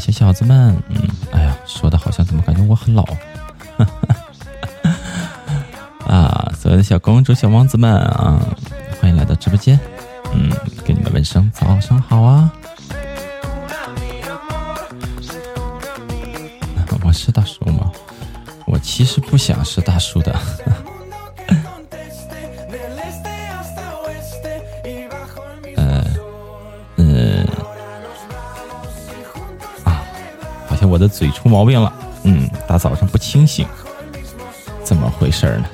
小小子们，嗯，哎呀，说的好像怎么感觉我很老？啊，所有的小公主、小王子们啊，欢迎来到直播间，嗯，给你们问声早上好啊！我是大叔吗？我其实不想是嘴出毛病了，嗯，大早上不清醒，怎么回事呢？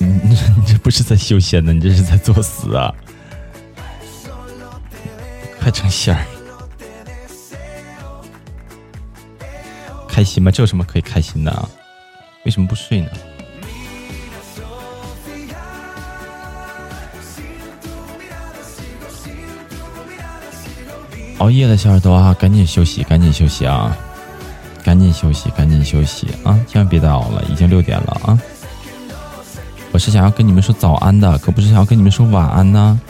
你 你这不是在修仙呢，你这是在作死啊！快成仙儿，开心吗？这有什么可以开心的啊？为什么不睡呢？熬夜的小耳朵啊，赶紧休息，赶紧休息啊！赶紧休息，赶紧休息啊！千万别再熬了，已经六点了啊！我是想要跟你们说早安的，可不是想要跟你们说晚安呢。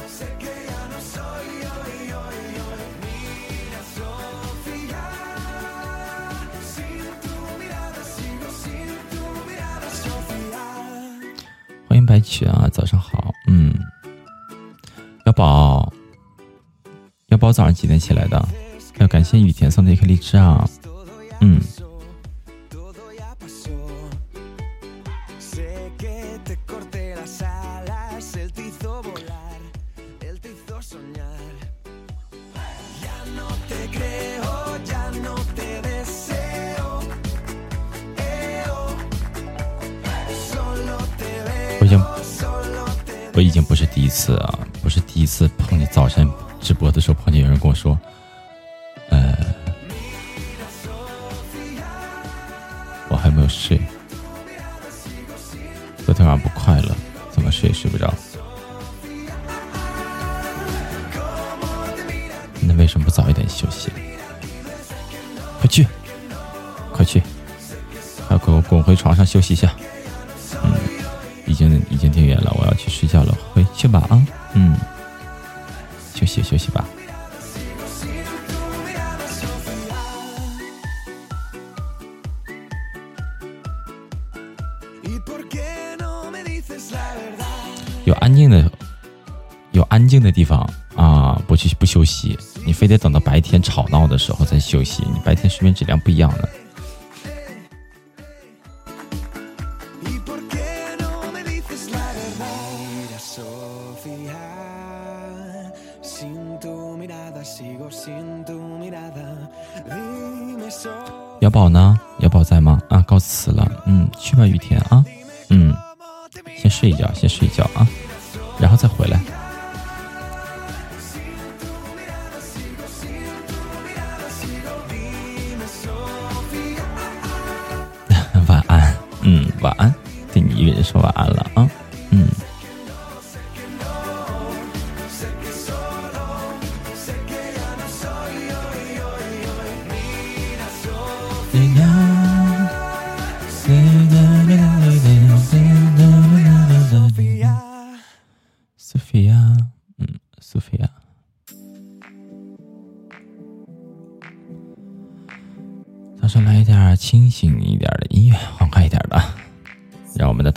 欢迎白曲啊，早上好，嗯，幺宝，幺宝早上几点起来的？要感谢雨田送的一颗荔枝啊，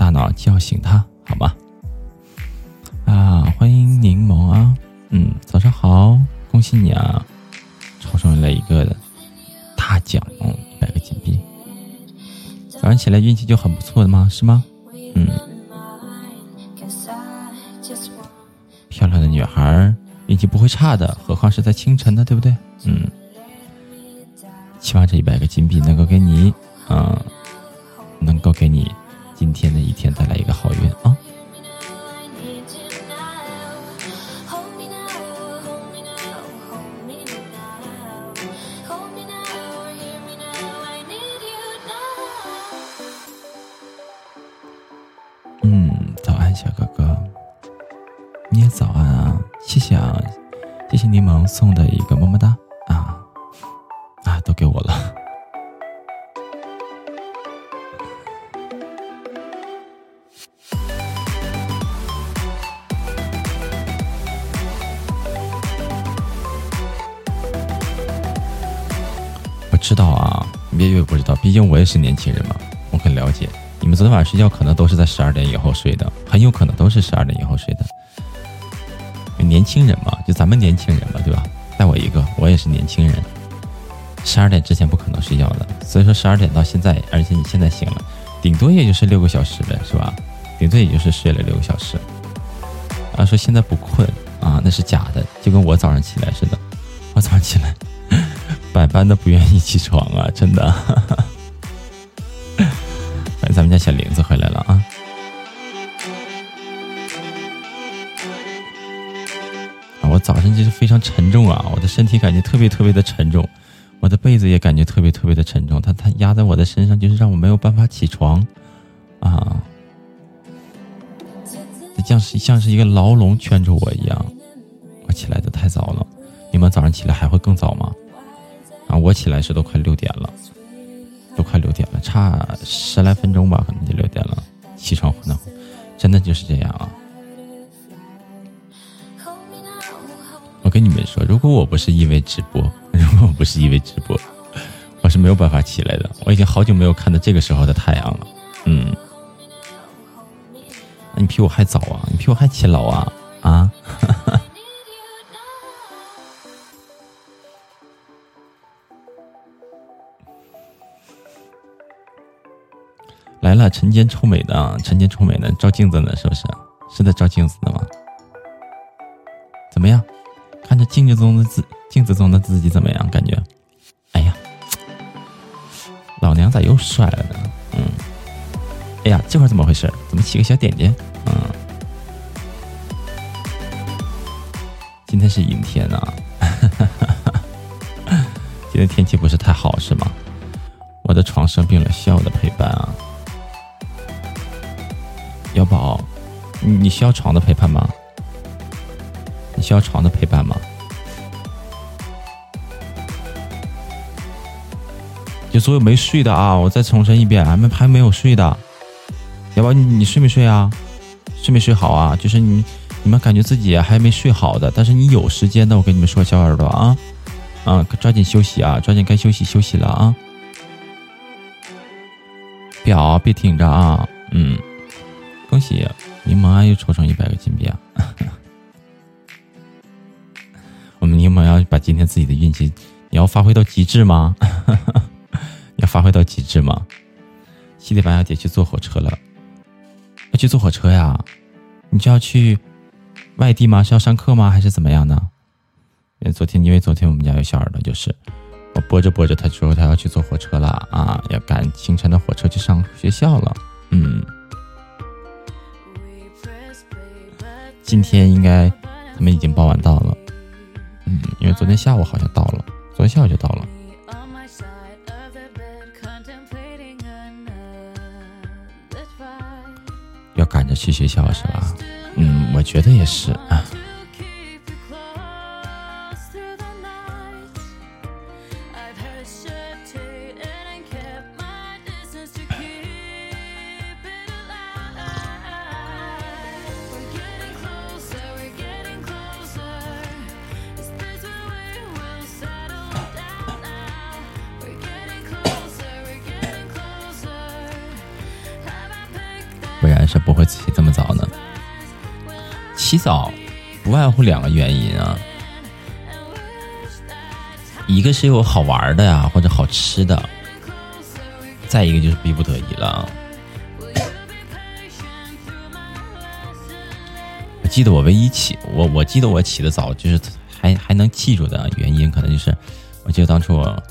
大脑叫醒他，好吗？啊，欢迎柠檬啊，嗯，早上好，恭喜你啊，抽中了一个大奖，一百个金币。早上起来运气就很不错的吗？是吗？嗯，漂亮的女孩运气不会差的，何况是在清晨呢，对不对？嗯。希望这一百个金币能够给你，嗯，能够给你今天的一天带来一个好运啊！是年轻人嘛，我很了解。你们昨天晚上睡觉可能都是在十二点以后睡的，很有可能都是十二点以后睡的。年轻人嘛，就咱们年轻人嘛，对吧？带我一个，我也是年轻人。十二点之前不可能睡觉的，所以说十二点到现在，而且你现在醒了，顶多也就是六个小时呗，是吧？顶多也就是睡了六个小时。啊，说现在不困啊，那是假的，就跟我早上起来似的，我早上起来 百般的不愿意起床啊，真的。咱们家小玲子回来了啊！啊，我早上就是非常沉重啊，我的身体感觉特别特别的沉重。我的被子也感觉特别特别的沉重，它它压在我的身上，就是让我没有办法起床，啊，这像是像是一个牢笼圈住我一样。我起来的太早了，你们早上起来还会更早吗？啊，我起来时都快六点了，十来分钟吧，可能就六点了。起床困难，真的就是这样啊。我跟你们说，如果我不是因为直播，如果我不是因为直播，我是没有办法起来的。我已经好久没有看到这个时候的太阳了。嗯，你比我还早啊，你比我还勤劳啊啊！来了，晨间臭美的，晨间臭美的，照镜子呢，是不是？是在照镜子的吗？怎么样？看着镜子中的自镜子中的自己怎么样？感觉，哎呀，老娘咋又帅了呢？嗯，哎呀，这会怎么回事？怎么起个小点点？嗯，今天是阴天啊，今天天气不是太好是吗？我的床生病了，需要我的陪伴啊，小宝，你你需要床的陪伴吗？你需要床的陪伴吗？就所有没睡的啊，我再重申一遍，还没还没有睡的，要不你你睡没睡啊？睡没睡好啊？就是你你们感觉自己还没睡好的，但是你有时间的，我跟你们说，小耳朵啊，啊，抓紧休息啊，抓紧该休息休息了啊！表别挺着啊，嗯，恭喜柠檬啊，又抽上一百个金币啊！我们柠檬要把今天自己的运气，你要发挥到极致吗？要发挥到极致吗？七点半要得去坐火车了，要去坐火车呀？你就要去外地吗？是要上课吗？还是怎么样呢？因为昨天，因为昨天我们家有小耳朵，就是我播着播着，他说他要去坐火车了啊，要赶清晨的火车去上学校了。嗯，今天应该他们已经傍晚到了。嗯，因为昨天下午好像到了，昨天下午就到了。要赶着去学校是吧？嗯，我觉得也是啊。起早不外乎两个原因啊，一个是有好玩的呀，或者好吃的；再一个就是逼不得已了。我记得我唯一起我我记得我起的早，就是还还能记住的原因，可能就是我记得当初我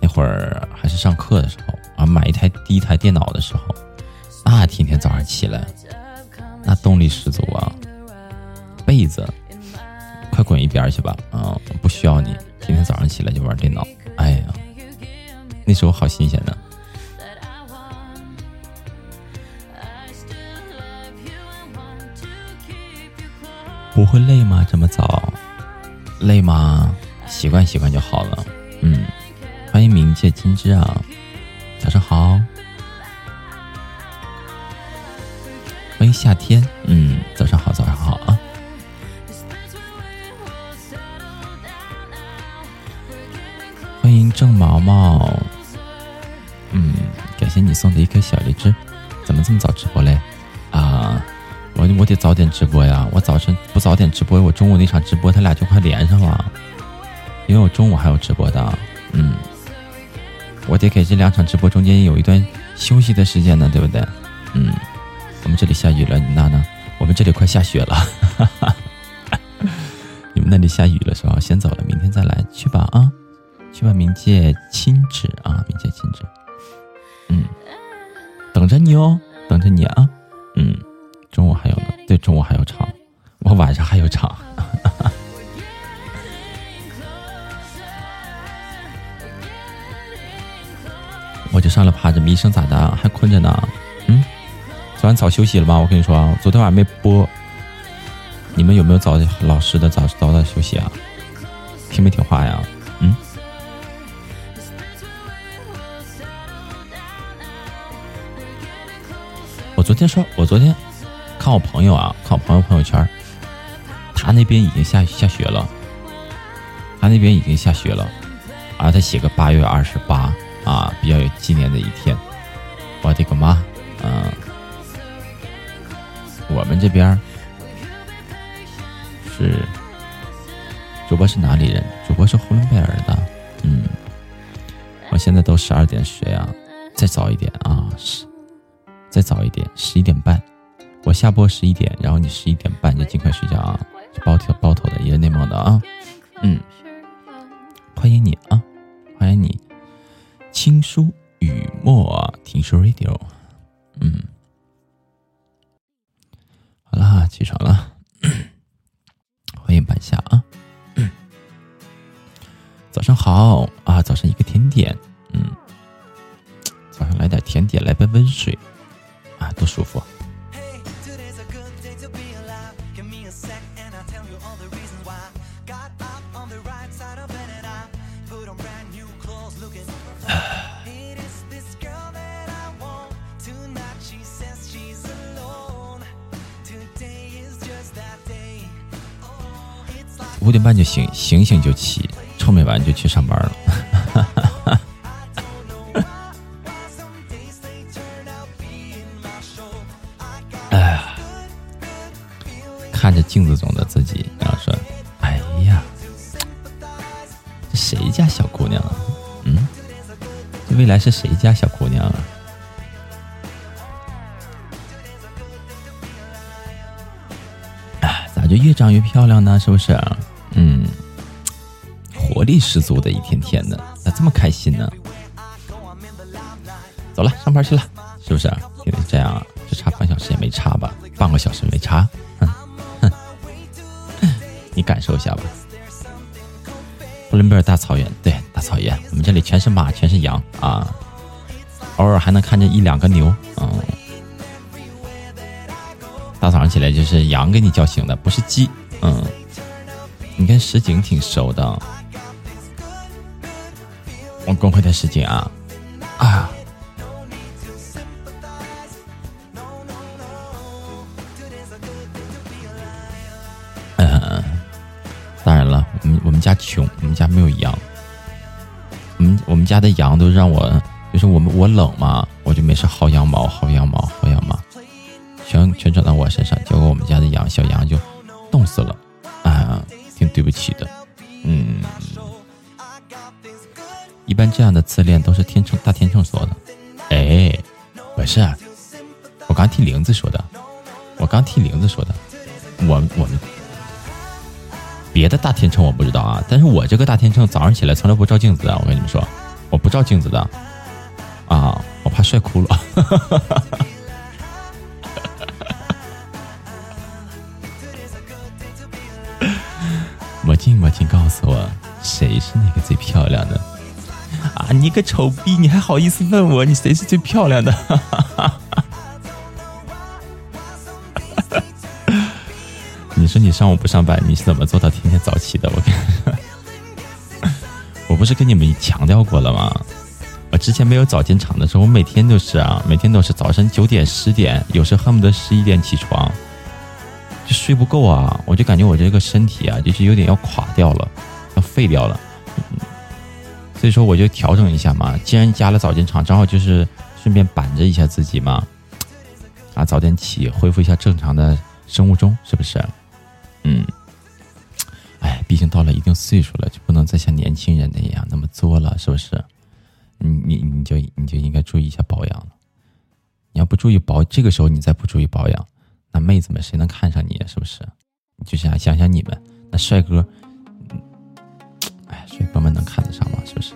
那会儿还是上课的时候啊，买一台第一台电脑的时候。那天天早上起来，那动力十足啊！被子，快滚一边去吧！啊，我不需要你，天天早上起来就玩电脑。哎呀，那时候好新鲜呢。不会累吗？这么早？累吗？习惯习惯就好了。嗯，欢迎冥界金枝啊，早上好。欢迎夏天，嗯，早上好，早上好啊！迎郑毛毛，嗯，感谢你送的一颗小荔枝。怎么这么早直播嘞？啊，我我得早点直播呀！我早晨不早点直播，我中午那场直播他俩就快连上了，因为我中午还有直播的，嗯，我得给这两场直播中间有一段休息的时间呢，对不对？嗯。我们这里下雨了，你那呢？我们这里快下雪了，你们那里下雨了是吧？先走了，明天再来，去吧啊，去吧，冥界亲纸啊，冥界亲纸，嗯，等着你哦，等着你啊，嗯，中午还有呢，对，中午还有场，我晚上还有场，我就上来趴着，医生咋的？还困着呢，嗯。昨晚早休息了吗？我跟你说啊，昨天晚上没播。你们有没有早老实的早早点休息啊？听没听话呀？昨天说，我昨天看我朋友啊，看我朋友朋友圈，他那边已经下下雪了，他那边已经下雪了，啊，他写个八月二十八啊，比较有纪念的一天。我的个妈，嗯。我们这边是主播是哪里人？主播是呼伦贝尔的。嗯，我现在都十二点睡啊，再早一点啊，十再早一点，十一点半。我下播十一点，然后你十一点半就尽快睡觉啊，包头包头的，也是内蒙的啊。嗯，欢迎你啊，欢迎你，青书雨墨听说 radio。嗯。好啦，起床了，欢迎半夏啊！早上好啊，早上一个甜点，嗯，早上来点甜点，来杯温水啊多舒服。哎 五点半就醒醒醒就起臭美完就去上班了。哈哈哈镜子中的自己，然后说：“哎呀，这谁家小姑娘啊？嗯，这未来是谁家小姑娘啊？”就越长越漂亮呢，是不是？嗯，活力十足的一天天的，咋这么开心呢？走了，上班去了，是不是？因为这样，就差半小时也没差吧？半个小时没差，你感受一下吧。呼伦贝尔大草原，对，大草原，我们这里全是马，全是羊啊，偶尔还能看见一两个牛，嗯。大早上起来就是羊给你叫醒的，不是鸡。嗯，你跟石井挺熟的，我公会的石井啊啊！家穷，我们家没有羊。我们我们家的羊都让我，就是我们我冷嘛，我就没事薅羊毛，薅羊毛，薅羊毛。全全转到我身上，结果我们家的羊小羊就冻死了，啊，挺对不起的，嗯。一般这样的自恋都是天秤大天秤说的，哎，不是，我刚听玲子说的，我刚听玲子说的，我我们别的大天秤我不知道啊，但是我这个大天秤早上起来从来不照镜子的，我跟你们说，我不照镜子的，啊，我怕帅哭了。魔镜，魔镜，告诉我谁是那个最漂亮的？啊，你个丑逼，你还好意思问我你谁是最漂亮的？你上午不上班，你是怎么做到天天早起的？我看，我不是跟你们强调过了吗？我之前没有早进场的时候，我每天都是啊，每天都是早晨九点、十点，有时恨不得十一点起床。就睡不够啊，我就感觉我这个身体啊，就是有点要垮掉了，要废掉了。所以说我就调整一下嘛，既然加了早间场，正好就是顺便板着一下自己嘛，啊，早点起，恢复一下正常的生物钟，是不是？嗯，哎，毕竟到了一定岁数了，就不能再像年轻人那样那么作了，是不是？你你你就你就应该注意一下保养了。你要不注意保，这个时候你再不注意保养。那妹子们谁能看上你？是不是？就想想想你们那帅哥，哎，帅哥们能看得上吗？是不是？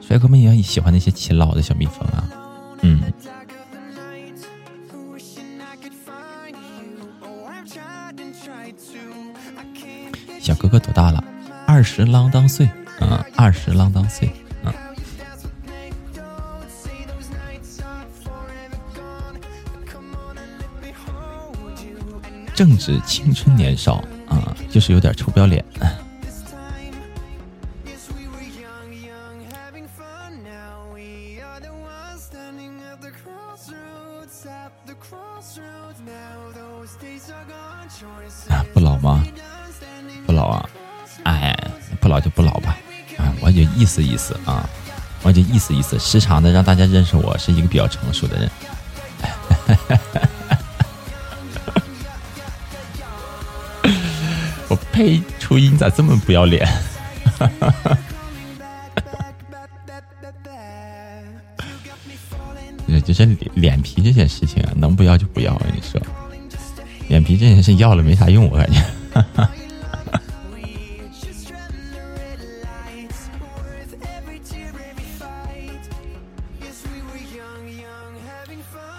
帅哥们也喜欢那些勤劳的小蜜蜂啊。嗯。小哥哥多大了？二十啷当岁。嗯，二十啷当岁。正值青春年少啊，就是有点臭不要脸。啊，不老吗？不老啊！哎，不老就不老吧。啊，我就意思意思啊，我就意思意思，时常的让大家认识我是一个比较成熟的人。我呸！初音咋这么不要脸？就是脸皮这件事情啊，能不要就不要。我跟你说，脸皮这件事要了没啥用，我感觉。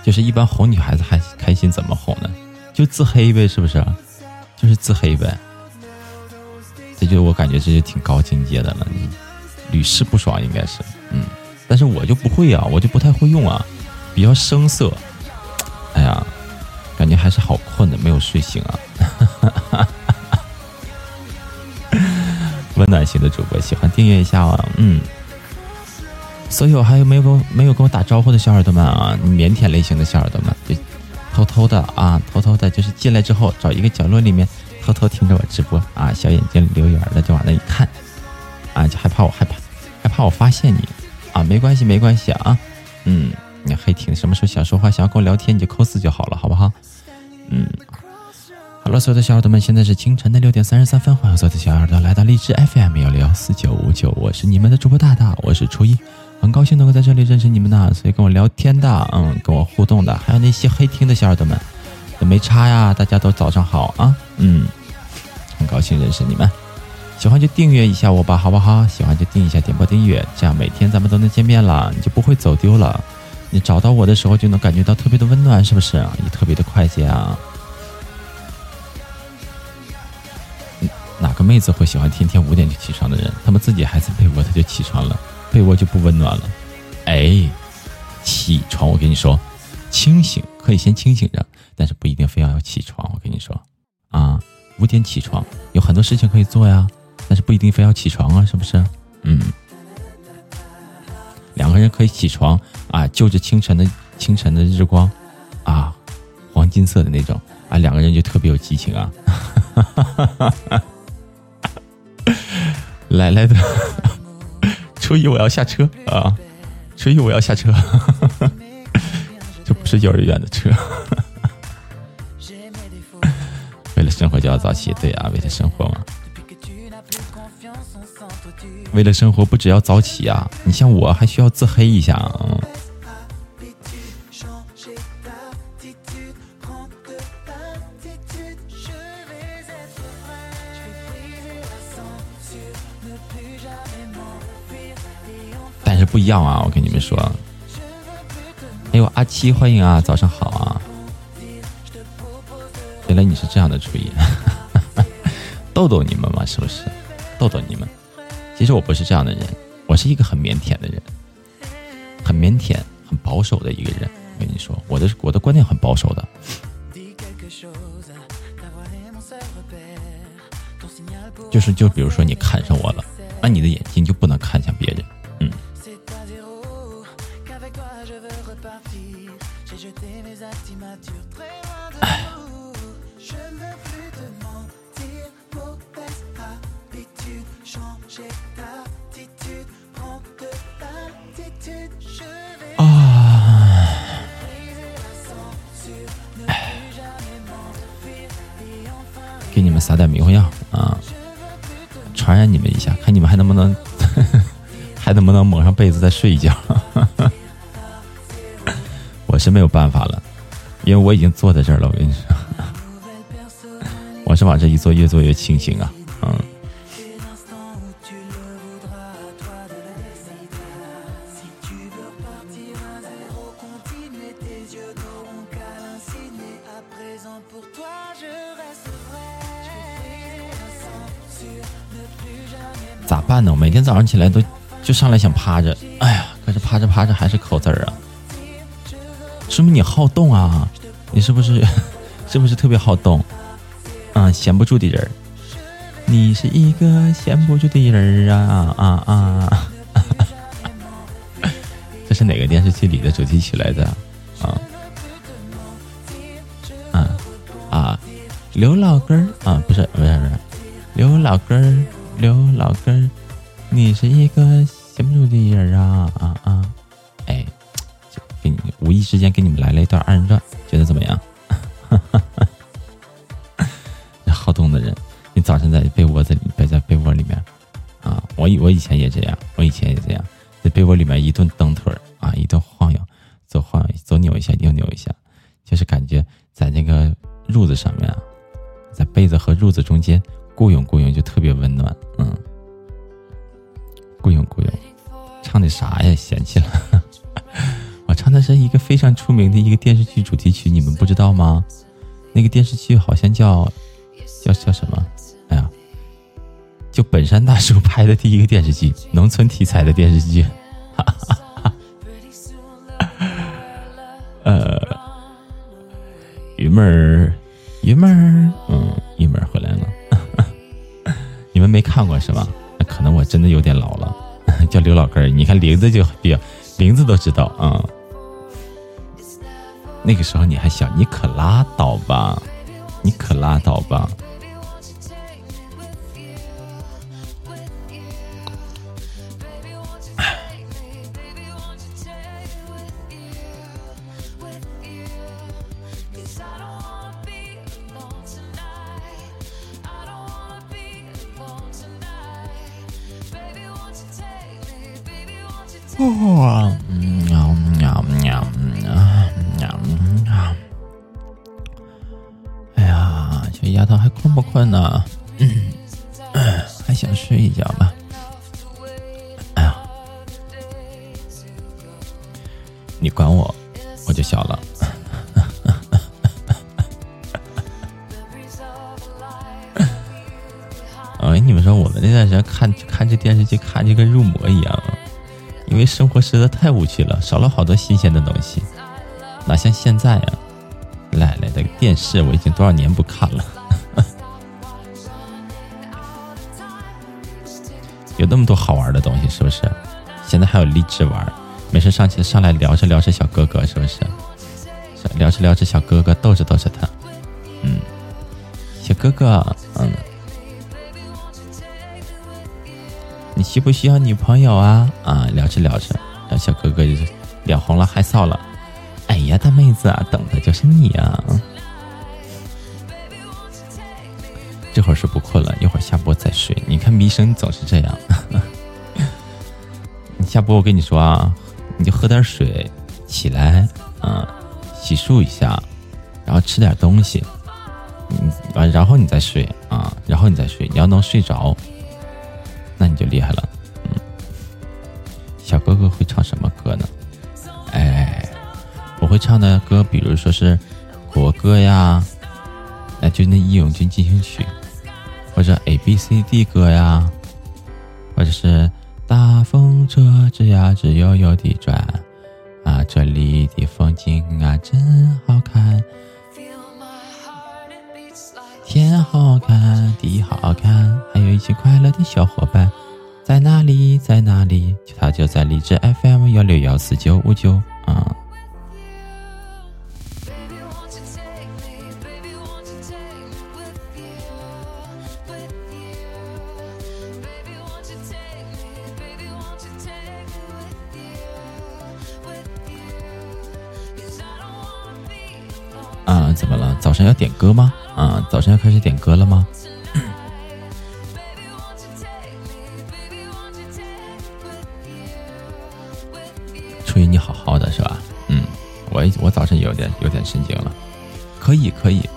就是一般哄女孩子还开心，怎么哄呢？就自黑呗，是不是？就是自黑呗。这就我感觉这就挺高境界的了，屡试不爽应该是，嗯，但是我就不会啊，我就不太会用啊，比较生涩，哎呀，感觉还是好困的，没有睡醒啊，温暖型的主播喜欢订阅一下啊，嗯，所有还有没有跟没有跟我打招呼的小耳朵们啊，腼腆类型的小耳朵们，就偷偷的啊，偷偷的，就是进来之后找一个角落里面。偷偷听着我直播啊，小眼睛溜圆的就往那一看，啊，就害怕我害怕，害怕我发现你啊，没关系没关系啊，嗯，你黑听，什么时候想说话想要跟我聊天你就扣四就好了，好不好？嗯，好了，所有的小耳朵们，现在是清晨的六点三十三分，欢迎所有的小耳朵来到荔枝 FM 幺六幺四九五九，我是你们的主播大大，我是初一。很高兴能够在这里认识你们呢，所以跟我聊天的，嗯，跟我互动的，还有那些黑听的小耳朵们，也没差呀，大家都早上好啊，嗯，很高兴认识你们，喜欢就订阅一下我吧，好不好？喜欢就订一下点播订阅，这样每天咱们都能见面了，你就不会走丢了，你找到我的时候就能感觉到特别的温暖，是不是？也特别的快捷啊。哪个妹子会喜欢天天五点就起床的人？他们自己还在被窝，他就起床了。被窝就不温暖了，哎，起床！我跟你说，清醒可以先清醒着，但是不一定非要要起床。我跟你说，啊，五点起床有很多事情可以做呀，但是不一定非要起床啊，是不是？嗯，两个人可以起床啊，就着清晨的清晨的日光，啊，黄金色的那种啊，两个人就特别有激情啊，来来的。初一我要下车啊！初一我要下车，这不是幼儿园的车。为了生活就要早起，对啊，为了生活嘛。为了生活不只要早起啊，你像我还需要自黑一下啊。不一样啊！我跟你们说，哎呦，阿七，欢迎啊，早上好啊！原来你是这样的主意，逗逗你们嘛，是不是？逗逗你们。其实我不是这样的人，我是一个很腼腆的人，很腼腆、很保守的一个人。我跟你说，我的我的观念很保守的。就是，就比如说你看上我了，那你的眼睛就不能看向别人。撒点迷魂药啊，传染你们一下，看你们还能不能，还能不能蒙上被子再睡一觉。我是没有办法了，因为我已经坐在这儿了。我跟你说，我是往这一坐，越坐越清醒啊。嗯咋办呢每天早上起来都就上来想趴着，哎呀，可是趴着趴着还是扣字儿啊，说明你好动啊，你是不是 是不是特别好动？啊，闲不住的人，你是一个闲不住的人儿啊啊啊！这是哪个电视剧里的主题曲来的？啊啊啊！刘老根儿啊，不是不是不是，刘老根儿，刘老根。你是一个闲不住的人啊啊啊！哎，给你无意之间给你们来了一段二人转，觉得怎么样？哈哈哈好动的人，你早晨在被窝子里，待在被窝里面啊！我以我以前也这电视剧主题曲，你们不知道吗？那个电视剧好像叫叫叫什么？哎呀，就本山大叔拍的第一个电视剧，农村题材的电视剧。呃，云妹儿，云妹儿，嗯，云妹儿回来了。你们没看过是吧？那可能我真的有点老了，叫刘老根儿。你看名字就比较，名字都知道啊。那个时候你还小你可拉倒吧你可拉倒吧。哇，喵喵喵嗯啊！哎呀，小丫头还困不困呢？还想睡一觉吗？哎呀，你管我，我就笑了。哎，你们说我们那段时间看看这电视剧，看就跟入魔一样。因为生活实在太无趣了，少了好多新鲜的东西，哪像现在啊？奶奶的电视我已经多少年不看了，有那么多好玩的东西，是不是？现在还有励志玩，没事上去上来聊着聊着小哥哥，是不是？聊着聊着小哥哥，逗着逗着他，嗯，小哥哥，嗯。你需不需要女朋友啊？啊，聊着聊着，然后小哥哥就脸红了，害臊了。哎呀，大妹子啊，等的就是你啊！这会儿是不困了，一会儿下播再睡。你看迷生总是这样。你 下播，我跟你说啊，你就喝点水，起来，嗯，洗漱一下，然后吃点东西，嗯，完然后你再睡啊，然后你再睡，你要能睡着。那你就厉害了，嗯，小哥哥会唱什么歌呢？会唱的歌，比如说是国歌呀，那就那《义勇军进行曲》，或者 A B C D 歌呀，或者是大风车吱呀吱悠悠地转，啊，这里的风景啊真好看，天好看，地好看。还有一起快乐的小伙伴在哪里？在哪里？他就在荔枝 FM 幺六幺四九五九。啊，要点歌吗？啊，早上要开始点歌了吗？初一你好好的是吧？嗯，我我早上有点有点神经了，可以可以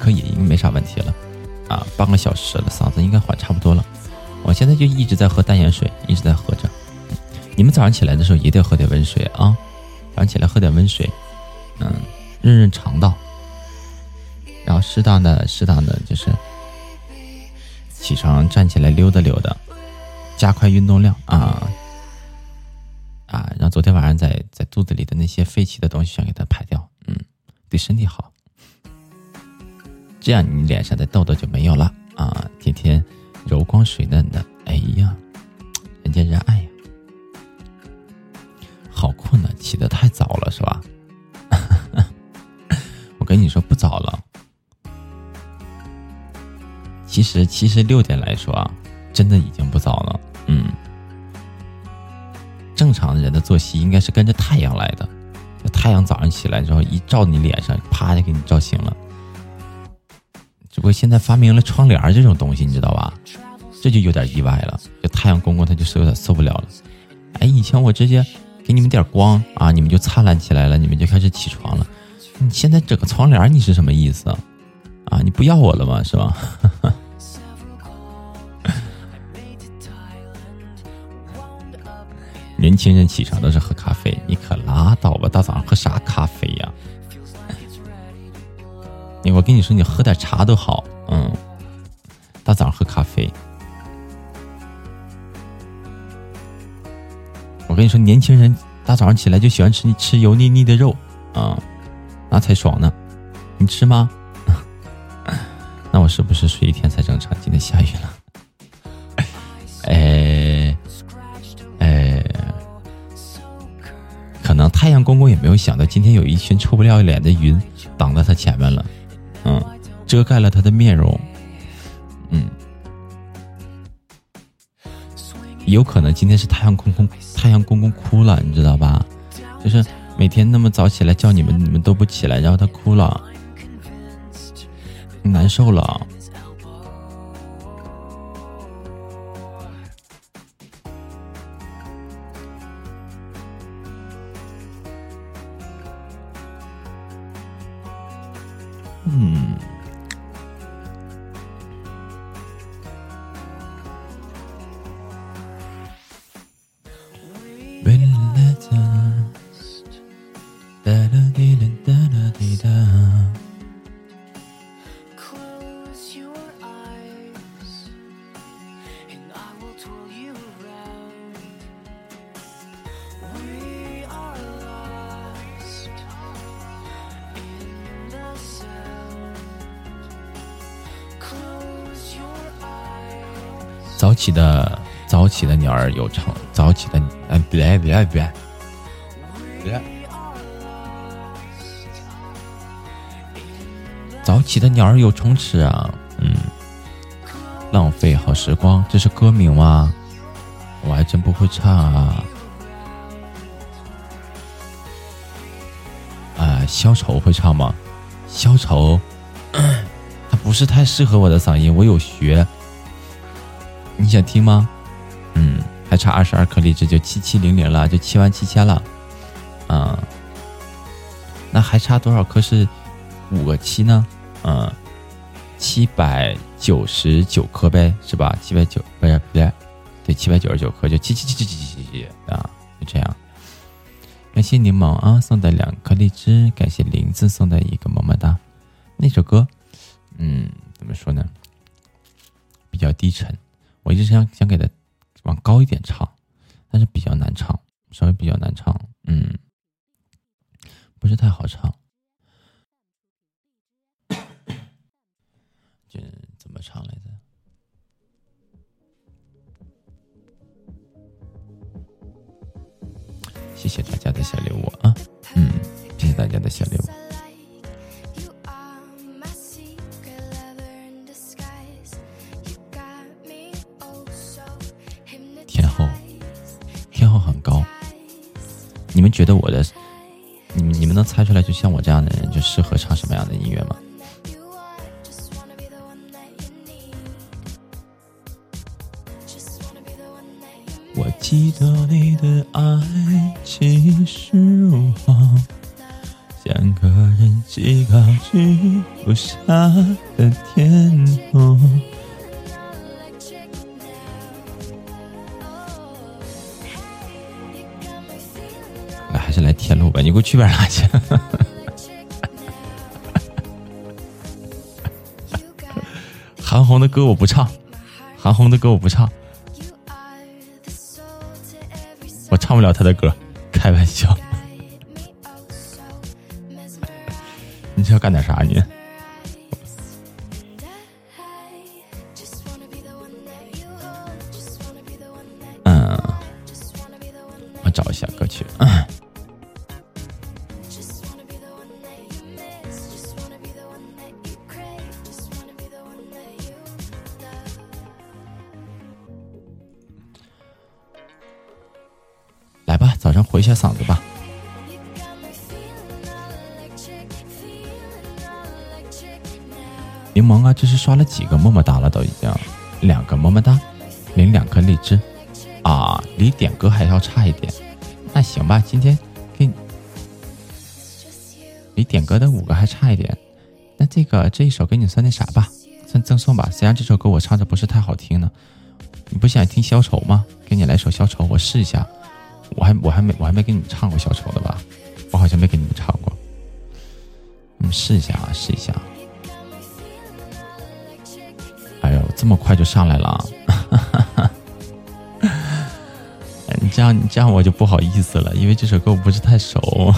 可以，应该没啥问题了啊，半个小时了，嗓子应该缓差不多了。我现在就一直在喝淡盐水，一直在喝着。你们早上起来的时候也得喝点温水啊，早上起来喝点温水，嗯，润润肠道，然后适当的适当的就是起床站起来溜达溜达，加快运动量啊。啊，让昨天晚上在在肚子里的那些废弃的东西全给它排掉，嗯，对身体好。这样你脸上的痘痘就没有了啊！天天柔光水嫩的，哎呀，人见人爱呀！好困呐，起得太早了是吧？我跟你说不早了，其实其实六点来说啊，真的已经不早了，嗯。正常人的作息应该是跟着太阳来的，太阳早上起来之后一照你脸上，啪就给你照醒了。只不过现在发明了窗帘这种东西，你知道吧？这就有点意外了。这太阳公公他就是有点受不了了。哎，以前我直接给你们点光啊，你们就灿烂起来了，你们就开始起床了。你现在整个窗帘，你是什么意思啊？你不要我了吗？是吧？年轻人起床都是喝咖啡，你可拉倒吧！大早上喝啥咖啡呀？你我跟你说，你喝点茶都好。嗯，大早上喝咖啡，我跟你说，年轻人大早上起来就喜欢吃吃油腻腻的肉啊，那才爽呢。你吃吗？那我是不是睡一天才正常？今天下雨了。太阳公公也没有想到，今天有一群臭不要脸的云挡在他前面了，嗯，遮盖了他的面容，嗯，有可能今天是太阳公公，太阳公公哭了，你知道吧？就是每天那么早起来叫你们，你们都不起来，然后他哭了，难受了。起的鸟儿有虫吃啊！嗯，浪费好时光，这是歌名吗？我还真不会唱啊！啊，消愁会唱吗？消愁，它不是太适合我的嗓音，我有学。你想听吗？嗯，还差二十二颗荔枝就七七零零了，就七万七千了。啊，那还差多少颗是五个七呢？嗯，七百九十九颗呗，是吧？七百九不是不对，对，七百九十九颗就七七七七七七七啊，就这样。感谢柠檬啊送的两颗荔枝，感谢林子送的一个么么哒。那首歌，嗯，怎么说呢？比较低沉。我一直想想给他往高一点唱，但是比较难唱，稍微比较难唱，嗯，不是太好唱。这怎么唱来着？谢谢大家的小礼物啊，嗯，谢谢大家的小礼物。天后，天后很高你们觉得我的，你们你们能猜出来，就像我这样的人，就适合唱什么样的音乐吗？记得你的爱气势如虹，像个人迹高居不下的天空。来天路吧，你给我去边拉去？韩红的歌我不唱，韩红的歌我不唱，唱不了他的歌，开玩笑。你是要干点啥你？几个么么哒了？都已经两个么么哒，领两颗荔枝啊，离点歌还要差一点。那行吧，今天给你离点歌的五个还差一点。那这个这一首给你算那啥吧，算赠送吧。虽然这首歌我唱着不是太好听呢，你不想听消愁吗？给你来首消愁，我试一下。我还我还没我还没给你们唱过消愁的吧？我好像没给你们唱过。你们试一下啊，试一下。这么快就上来了！你这样你这样我就不好意思了，因为这首歌我不是太熟。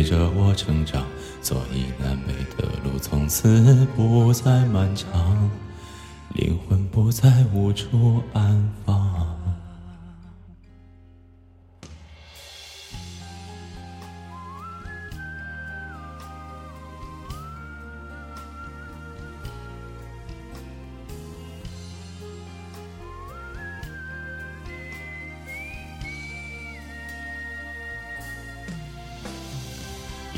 陪，着我成长。所以南北的路从此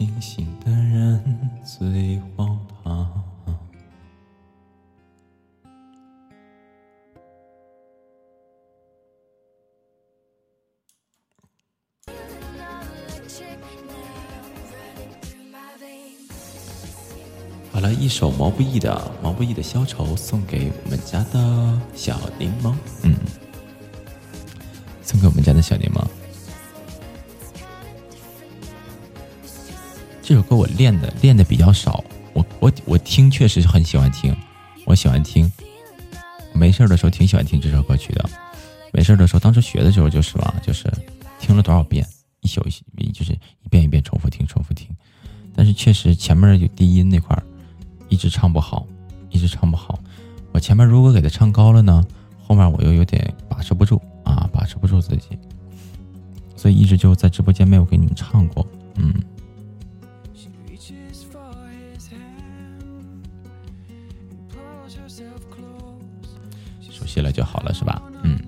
清醒的人最荒唐。好了一首毛不易的毛不易的消愁送给我们家的小柠檬，嗯，送给我们家的小柠檬。这首歌我练的练的比较少，我我我听确实是很喜欢听，我喜欢听，没事的时候挺喜欢听这首歌曲的。没事的时候，当时学的时候就是嘛，就是听了多少遍，一宿一就是一遍一遍重复听，重复听。但是确实前面有低音那块一直唱不好，一直唱不好。我前面如果给他唱高了呢，后面我又有点把持不住啊，把持不住自己，所以一直就在直播间没有给你们唱过，嗯。写了就好了，是吧？嗯。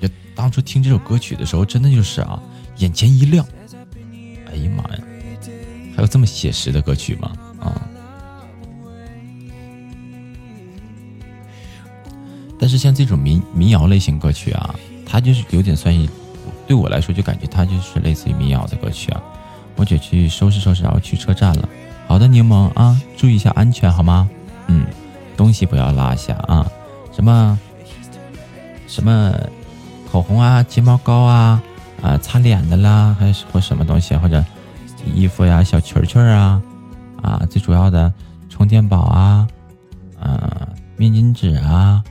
就当初听这首歌曲的时候，真的就是啊，眼前一亮。哎呀妈呀，还有这么写实的歌曲吗？啊！但是像这种民民谣类型歌曲啊，它就是有点算，对我来说就感觉它就是类似于民谣的歌曲啊。我得去收拾收拾，然后去车站了。好的，柠檬啊，注意一下安全，好吗？嗯。东西不要落下啊！什么什么口红啊、睫毛膏啊、啊擦脸的啦，还是或什么东西，或者衣服呀、小裙裙啊啊，最主要的充电宝啊、啊面巾纸啊、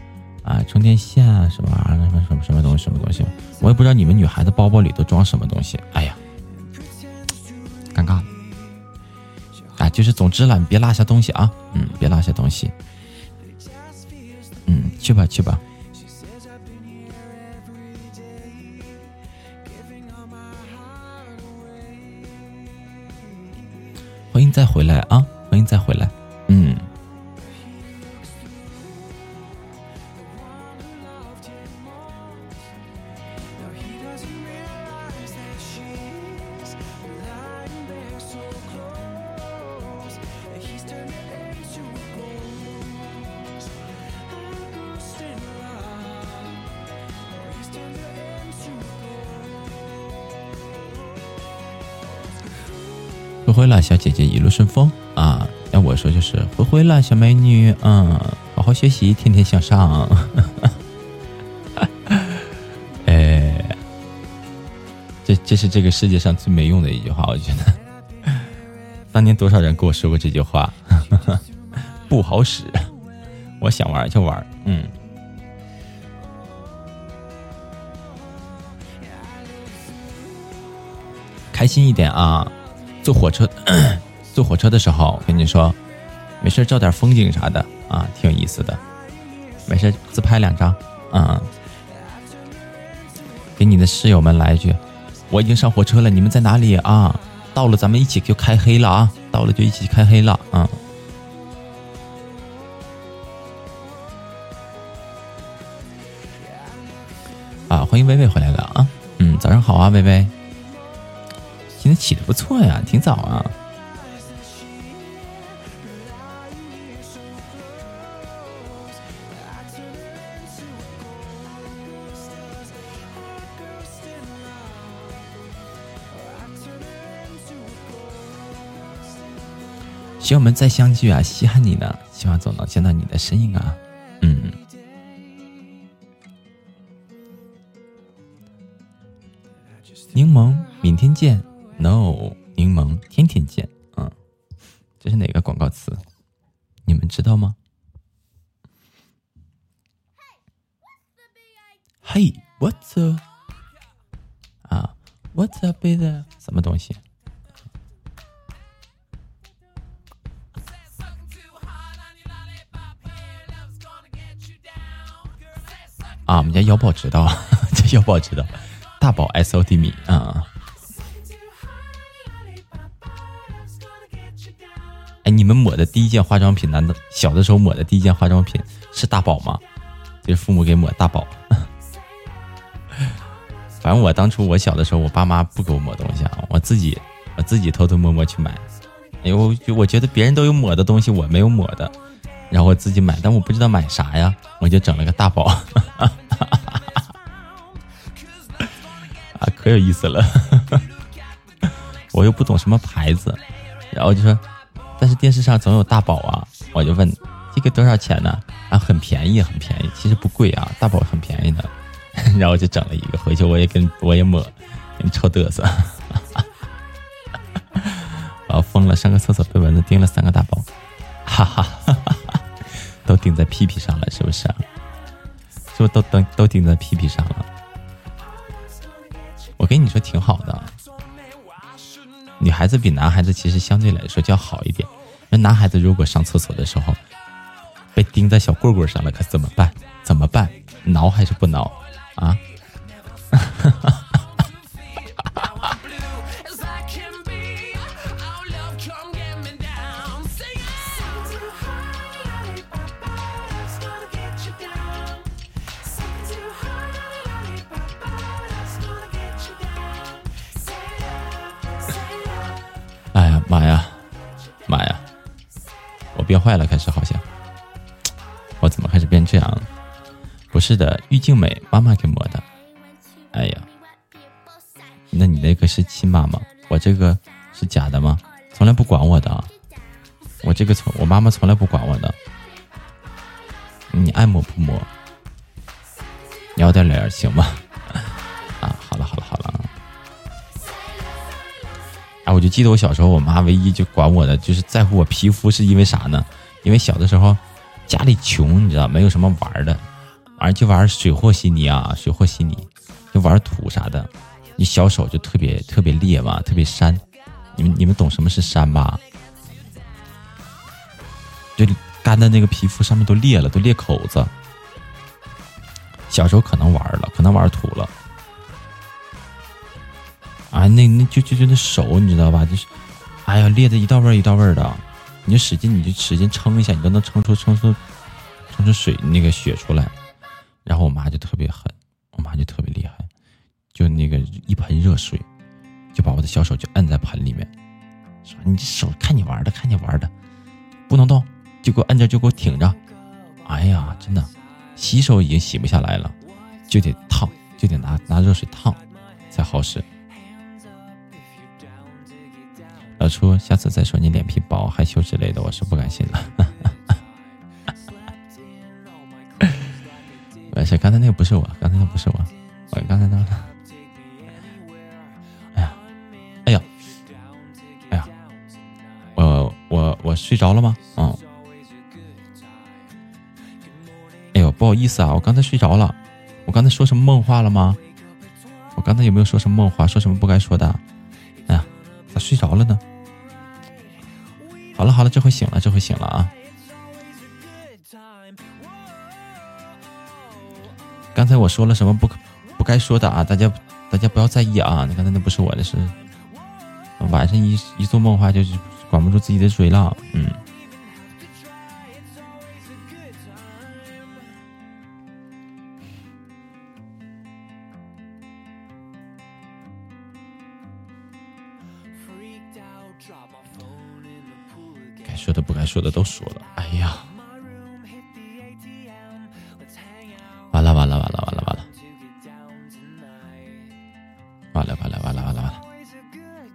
啊充电线啊，什么玩意儿？什么什么什么东西？什么东西？我也不知道你们女孩子包包里都装什么东西。哎呀，尴尬了！啊，就是总之了，你别落下东西啊！嗯，别落下东西。去吧去吧，欢迎再回来啊！欢迎再回来，嗯。回来，小姐姐一路顺风啊！要我说就是回回来，小美女，嗯，好好学习，天天向上。哎，这这是这个世界上最没用的一句话，我觉得。当年多少人跟我说过这句话，不好使。我想玩就玩，嗯。开心一点啊！坐火车，坐火车的时候，跟你说，没事照点风景啥的啊，挺有意思的。没事自拍两张，嗯。给你的室友们来一句：我已经上火车了，你们在哪里啊？到了咱们一起就开黑了啊！到了就一起开黑了，嗯。啊，欢迎微微回来了啊！嗯，早上好啊，微微。起的不错呀，挺早啊。希望我们再相聚啊，稀罕你呢，希望总能见到你的身影啊。嗯。柠檬，明天见。宝知道，大宝 S O D 米啊。哎，你们抹的第一件化妆品，难道小的时候抹的第一件化妆品是大宝吗？就是父母给抹大宝。反正我当初我小的时候，我爸妈不给我抹东西啊，我自己我自己偷偷摸摸去买。哎呦，我觉得别人都有抹的东西，我没有抹的，然后我自己买，但我不知道买啥呀，我就整了个大宝。有意思了。我又不懂什么牌子，然后就说。但是电视上总有大宝啊，我就问这个多少钱呢？啊，很便宜，很便宜，其实不贵啊，大宝很便宜的。然后就整了一个回去，我也跟我也抹，你臭嘚瑟。我要，疯了！上个厕所被蚊子叮了三个大包，哈哈，都顶在屁屁上了，是不是？是不是都都都顶在屁屁上了？我跟你说挺好的。女孩子比男孩子其实相对来说就要好一点。那男孩子如果上厕所的时候被钉在小棍棍上了，可怎么办？怎么办？挠还是不挠？啊？哈哈我变坏了，开始好像，我怎么开始变这样了？不是的，郁静美妈妈给抹的。哎呀，那你那个是亲妈吗？我这个是假的吗？从来不管我的，我这个从我妈妈从来不管我的。你爱抹不抹？要点脸行吗？啊，好了好了好了。我就记得我小时候，我妈唯一就管我的，就是在乎我皮肤，是因为啥呢？因为小的时候家里穷，你知道，没有什么玩的，玩就玩水和稀泥啊，水和稀泥，就玩土啥的，你小手就特别特别裂嘛，特别山。你们你们懂什么是山吧？就干的那个皮肤上面都裂了，都裂口子。小时候可能玩了，可能玩土了。啊，那那就就就那手，你知道吧？就是，哎呀，裂的一道味儿一道味儿的，你就使劲，你就使劲撑一下，你都能撑出撑出撑出水那个血出来。然后我妈就特别狠，我妈就特别厉害，就那个一盆热水，就把我的小手就摁在盆里面，说：“你这手看你玩的，看你玩的，不能动，就给我摁着，就给我挺着。”哎呀，真的，洗手已经洗不下来了，就得烫，就得拿拿热水烫才好使。老初，下次再说你脸皮薄、害羞之类的，我是不敢信的。没事，刚才那个不是我，刚才那不是我，我刚才那……哎呀，哎呀，哎呀，我我我睡着了吗？嗯。哎呦，不好意思啊，我刚才睡着了。我刚才说什么梦话了吗？我刚才有没有说什么梦话？说什么不该说的？哎呀。咋睡着了呢？好了好了，这回醒了，这回醒了啊！刚才我说了什么不不该说的啊？大家大家不要在意啊！你刚才那不是我的，事晚上一一做梦话就是管不住自己的嘴了，嗯。该说的不该说的都说了，哎呀！完了完了完了完了完了！完了完了完了完了完了！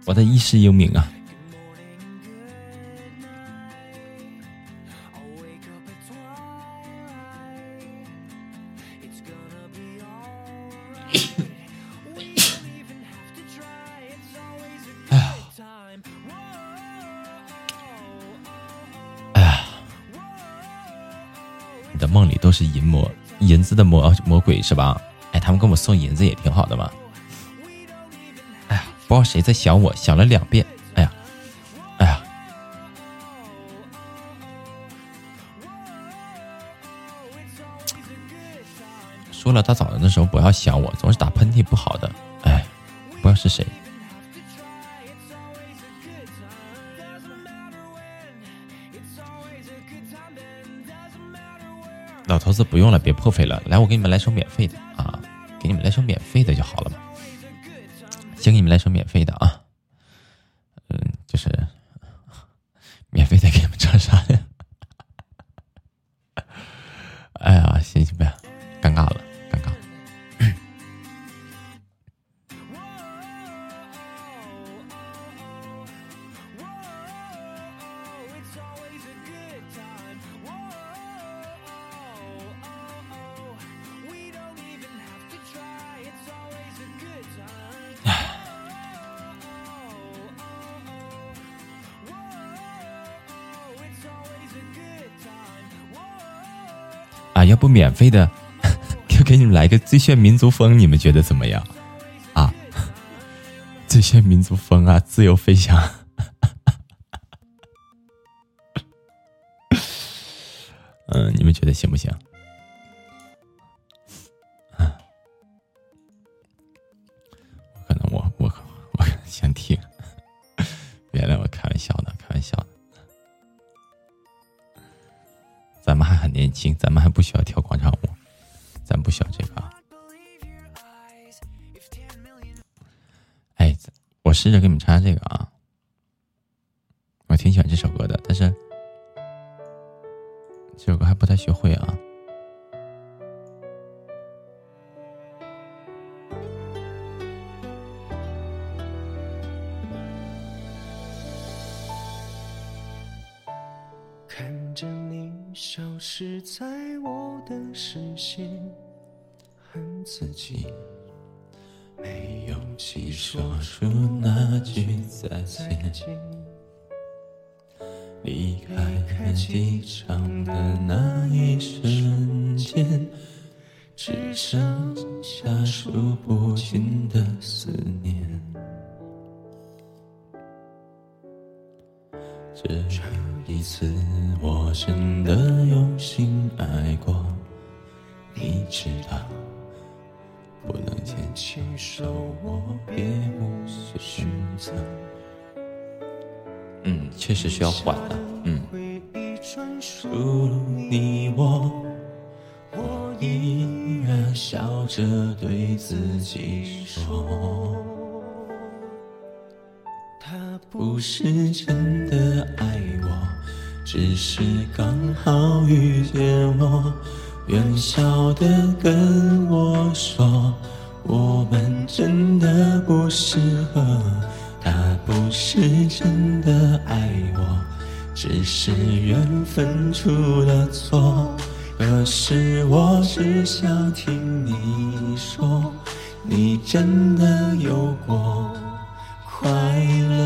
我的一世英名啊！的魔魔鬼是吧？哎，他们给我送银子也挺好的嘛。哎呀，不知道谁在想我，想了两遍。哎呀，哎呀，说了大早上的时候不要想我，总是打喷嚏不好的。哎，不知道是谁。老头子不用了，别破费了。来，我给你们来首免费的啊，给你们来首免费的就好了嘛。先给你们来首免费的啊，飞的，就给你们来个最炫民族风，你们觉得怎么样？啊，最炫民族风啊，自由飞翔。嗯，你们觉得行不行？这一次，我真的用心爱过，你知道。不能牵起手，我别无选择。嗯，确实需要缓的。嗯。除了你我，我依然笑着对自己说，不是真的爱我，只是刚好遇见我。远笑的跟我说，我们真的不适合。他不是真的爱我，只是缘分出了错。可是我只想听你说，你真的有过快乐。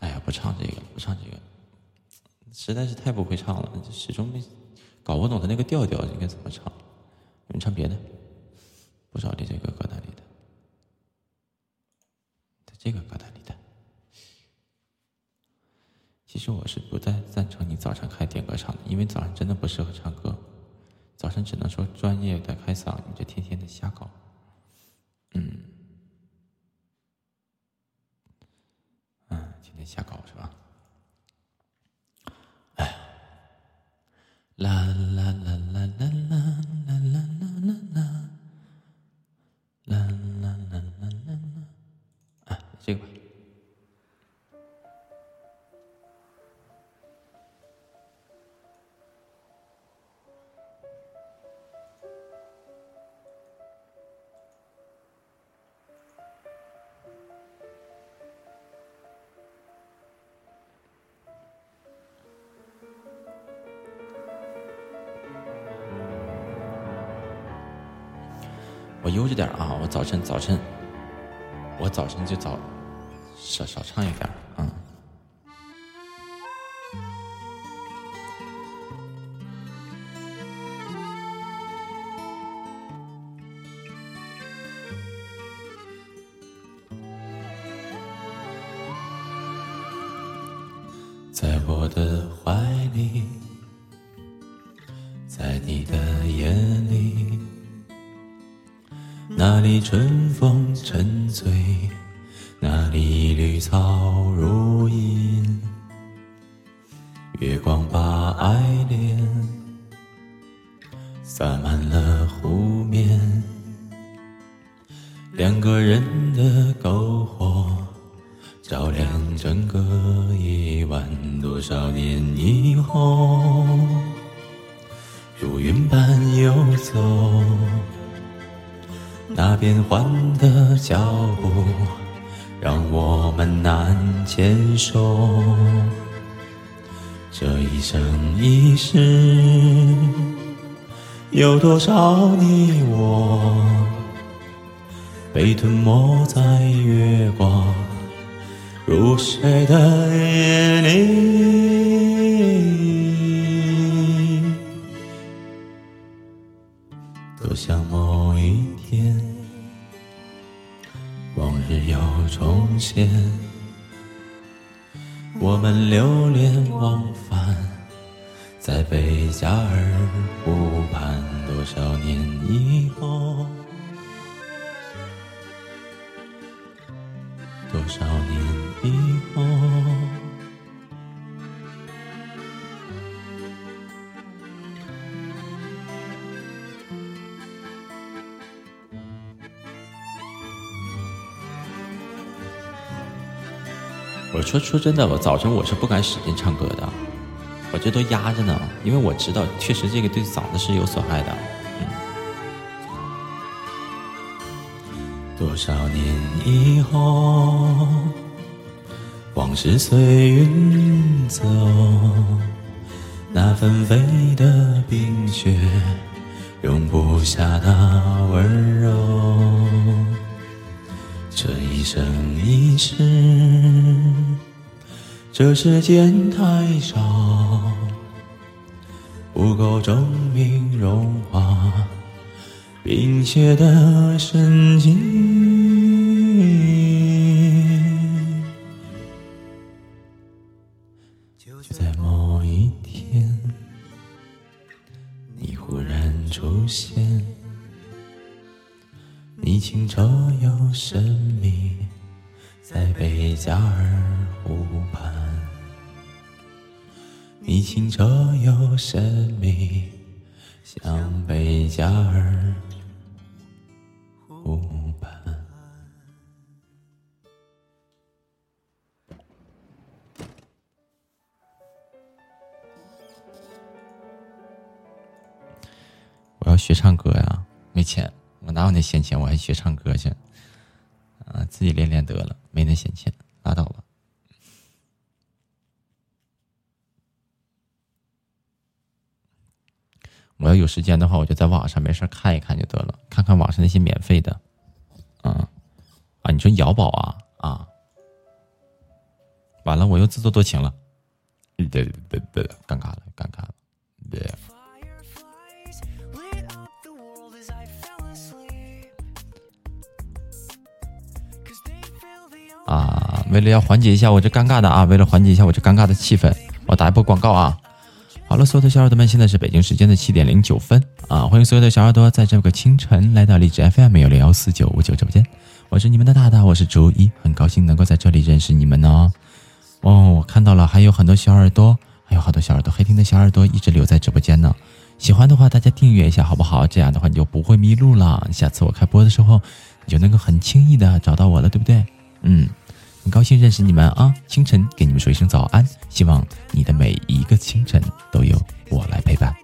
哎呀，不唱这个，不唱这个。实在是太不会唱了，始终没搞不懂他那个调调应该怎么唱。你们唱别的，不知道这些歌歌哪里的。这个歌单里的。其实我是不太赞成你早上开点歌唱的，因为早上真的不适合唱歌，早上只能说专业的开嗓，你这天天的瞎搞。嗯，嗯，天瞎搞是吧？哎，啦啦啦啦早晨早晨，我早晨就早少少唱一点这一生一世，有多少你我被吞没在月光。如水的夜里，多想某一天，往日又重现，我们流连忘返在贝加尔湖畔，多少年以后。多少年以后，我说说真的，我早晨我是不敢使劲唱歌的，这都压着呢，因为我知道确实这个对嗓子是有损害的。多少年以后，往事随云走，那纷飞的冰雪容不下那温柔。这一生一世，这世间太少，够证明融化。冰雪的深情，就在某一天，你忽然出现，你清澈清澈又神秘，像贝加尔。湖畔。我要学唱歌呀，没钱，我哪有那闲钱？我还学唱歌去？啊，自己练练得了，没那闲钱，拉倒吧。我要有时间的话，我就在网上没事看一看就得了，看看网上那些免费的，啊啊！你说瑶宝啊啊！完了，我又自作多情了，对对对对，尴尬了，尴尬了，对。啊，为了要缓解一下我这尴尬的啊，为了缓解一下我这尴尬的气氛，我打一波广告啊。好了，所有的小耳朵们，现在是北京时间的七点零九分啊！欢迎所有的小耳朵在这个清晨来到荔枝 FM 幺零幺四九五九直播间，我是你们的大大，我是周一，很高兴能够在这里认识你们呢。哦，我看到了，还有很多小耳朵，还有好多小耳朵，黑听的小耳朵一直留在直播间呢。喜欢的话，大家订阅一下好不好？这样的话你就不会迷路了。下次我开播的时候，你就能够很轻易的找到我了，对不对？嗯。很高兴认识你们啊！清晨给你们说一声早安，希望你的每一个清晨都有我来陪伴。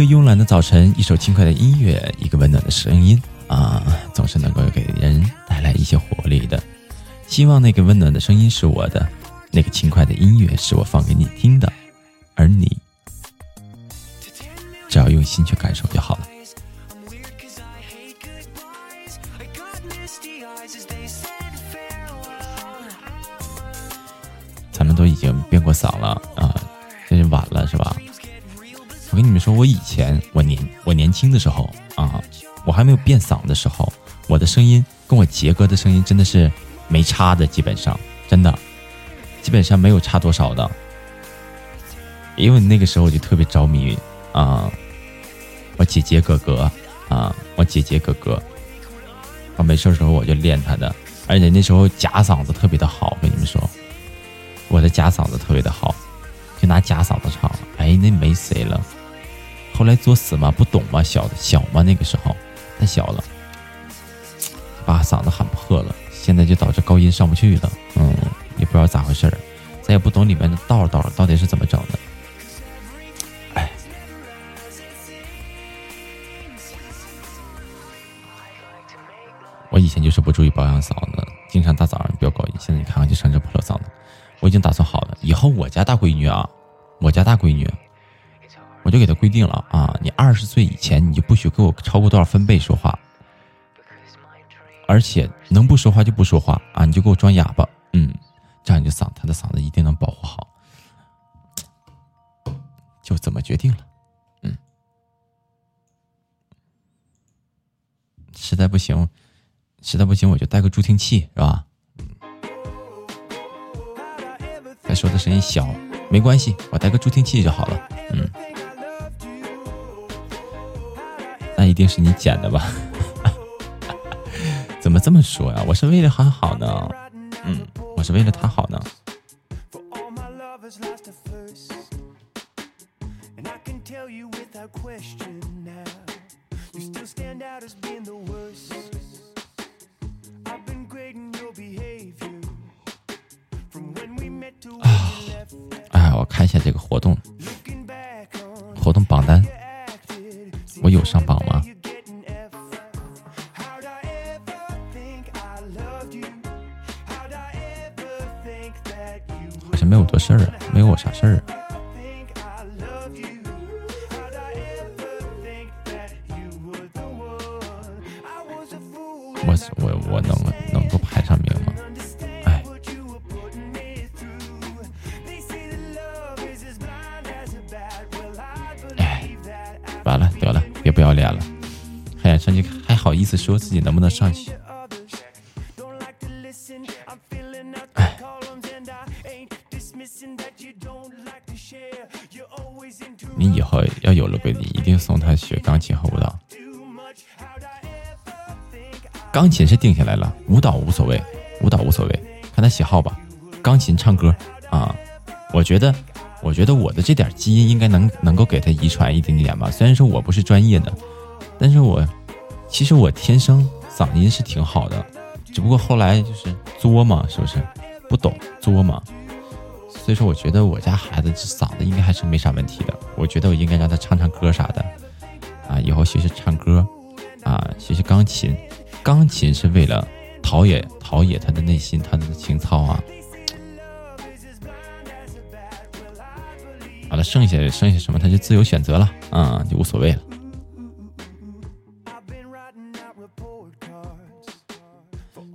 个慵懒的早晨，一首轻快的音乐，一个温暖的声音啊，总是能够给人带来一些活力的。希望那个温暖的声音是我的，那个轻快的音乐是我放给你听的，而你只要用心去感受就好了。咱们都已经变过嗓了啊，这就晚了是吧？我跟你们说，我以前我年我年轻的时候啊，我还没有变嗓的时候，我的声音跟我杰哥的声音真的是没差的，基本上真的，基本上没有差多少的。因为那个时候我就特别着迷啊，我姐姐哥哥啊，我姐姐哥哥，我没事的时候我就练他的，而且那时候假嗓子特别的好，跟你们说，我的假嗓子特别的好，就拿假嗓子唱，哎，那没谁了。后来作死嘛，不懂嘛，小小嘛，那个时候太小了，把嗓子喊破了，现在就导致高音上不去了，嗯，也不知道咋回事儿，咱也不懂里面的道道到底是怎么整的，哎，我以前就是不注意保养嗓子，经常大早上飙高音，现在你看看就上这破了嗓子，我已经打算好了，以后我家大闺女啊，我家大闺女。我就给他规定了啊，你二十岁以前你就不许给我超过多少分贝说话，而且能不说话就不说话啊，你就给我装哑巴，嗯，这样你就嗓他的嗓子一定能保护好，就这么决定了，嗯，实在不行，实在不行我就带个助听器是吧？再说的声音小没关系，我带个助听器就好了，嗯。一定是你剪的吧？怎么这么说呀？我是为了他好呢，嗯，我是为了他好呢。啊，哎，我看一下这个活动，活动榜单。我有上榜吗？事儿啊，没有我啥事儿啊。我我我能能够排上名吗？哎，哎，完了，得了。别不要脸了，还想上去，还好意思说自己能不能上去？钢琴是定下来了，舞蹈无所谓，舞蹈无所谓，看他喜好吧。钢琴、唱歌啊，我觉得。我觉得我的这点基因应该能能够给他遗传一点点吧。虽然说我不是专业的，但是我其实我天生嗓音是挺好的，只不过后来就是作嘛，是不是？不懂作嘛。所以说，我觉得我家孩子这嗓子应该还是没啥问题的。我觉得我应该让他唱唱歌啥的，啊，以后学学唱歌，啊，学学钢琴。钢琴是为了陶冶陶冶他的内心，他的情操啊。好了，剩下剩下什么他就自由选择了，啊，就无所谓了。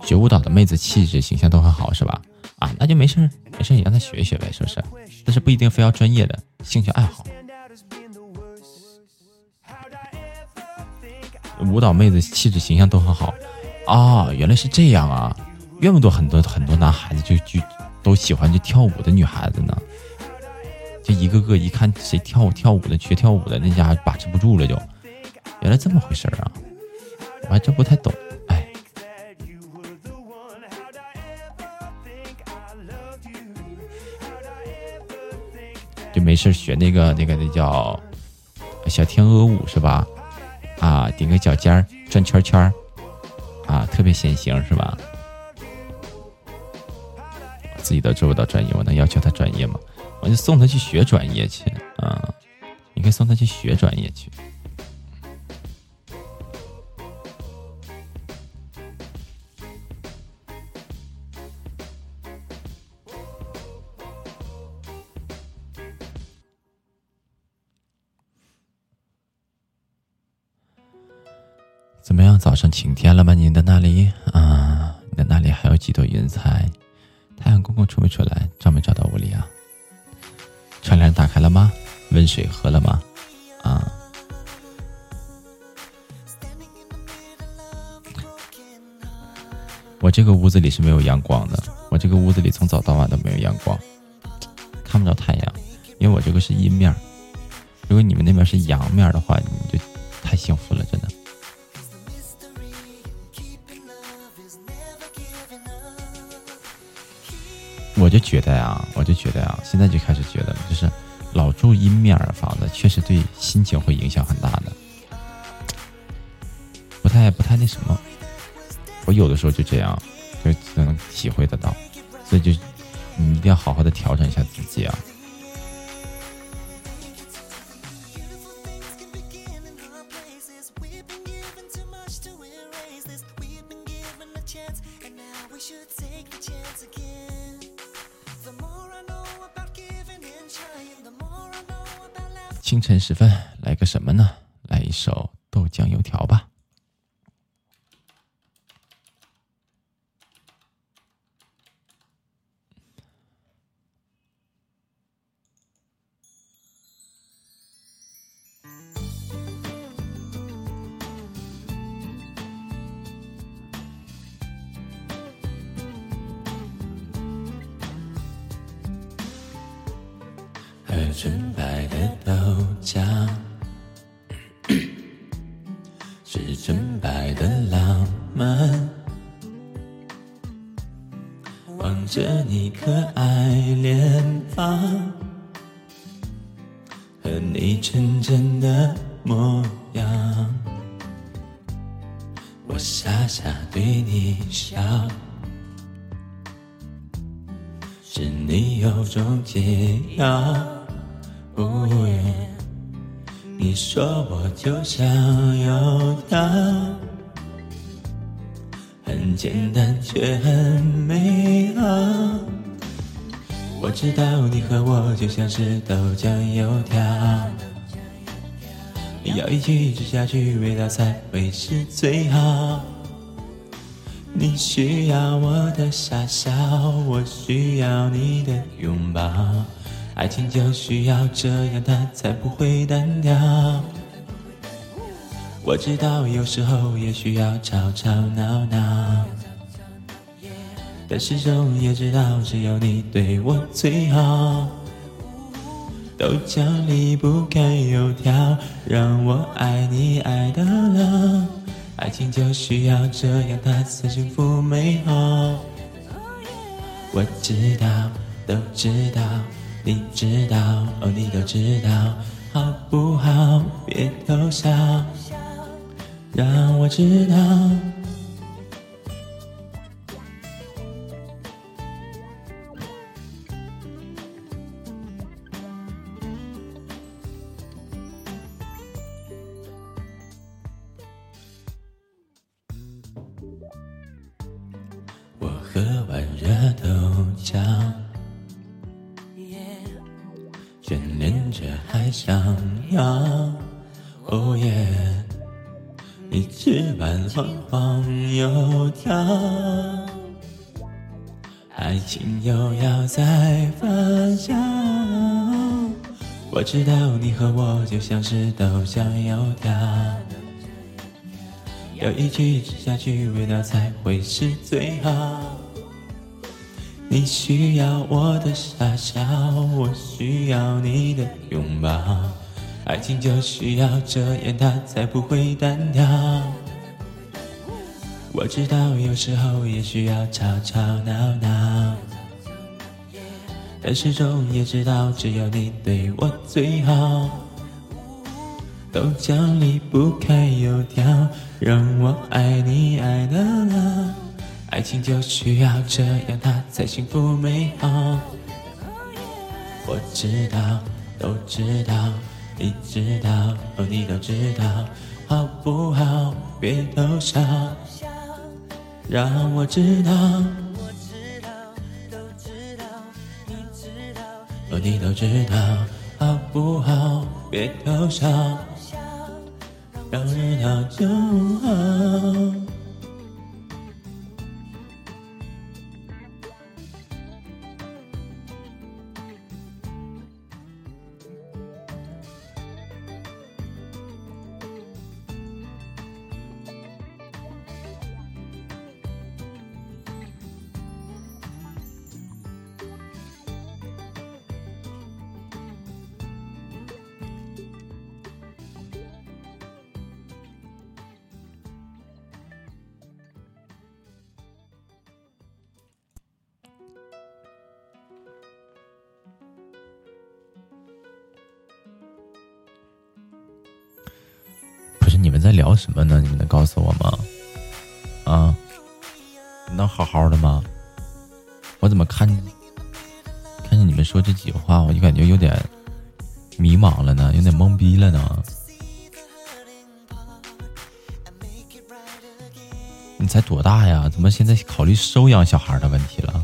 学舞蹈的妹子气质形象都很好，是吧？啊，那就没事没事你让她学一学呗，是不是？但是不一定非要专业的，兴趣爱好。舞蹈妹子气质形象都很好。啊，原来是这样啊，怪不得很多很多男孩子就就都喜欢就跳舞的女孩子呢，就一个个一看谁跳跳舞的学跳舞的那家把持不住了就，原来这么回事啊，我还真不太懂。就没事学那个那个那叫小天鹅舞是吧？啊，顶个脚尖儿转圈圈儿，啊，特别显形是吧？自己都做不到专业，我能要求他专业吗？我就送他去学专业去啊！你可以送他去学专业去。晴天了吗？你的那里啊？你的那里还有几朵云彩？太阳公公出没出来？照没照到屋里啊？窗帘打开了吗？温水喝了吗？啊？我这个屋子里是没有阳光的，我这个屋子里从早到晚都没有阳光，看不着太阳，因为我这个是阴面。如果你们那边是阳面的话，你们就太幸福了，我就觉得呀，我就觉得呀，现在就开始觉得，就是老住阴面的房子，确实对心情会影响很大的，不太不太那什么。我有的时候就这样，就能体会得到，所以就你一定要好好的调整一下自己啊。晨时分，来个什么呢？下去，味道才会是最好。你需要我的傻笑，我需要你的拥抱。爱情就需要这样，它才不会单调。我知道有时候也需要吵吵闹闹，但始终也知道只有你对我最好。豆浆离不开油条，让我爱你爱到老。爱情就需要这样，它才幸福美好。我知道，都知道。你知道，哦，你都知道，好不好？别偷笑，让我知道。一直般晃晃悠跳，爱情又要再发酵。我知道你和我就像是豆浆油条。要一起吃下去，味道才会是最好。你需要我的傻笑，我需要你的拥抱。爱情就需要这样，它才不会单调。我知道有时候也需要吵吵闹闹，但始终也知道，只有你对我最好。豆浆离不开油条，让我爱你爱到老。爱情就需要这样，它才幸福美好。我知道，都知道，你知道，哦，你都知道，好不好？别偷笑，让我知道，哦，你都知道，好不好？别偷笑。让知道就好。在考虑收养小孩的问题了？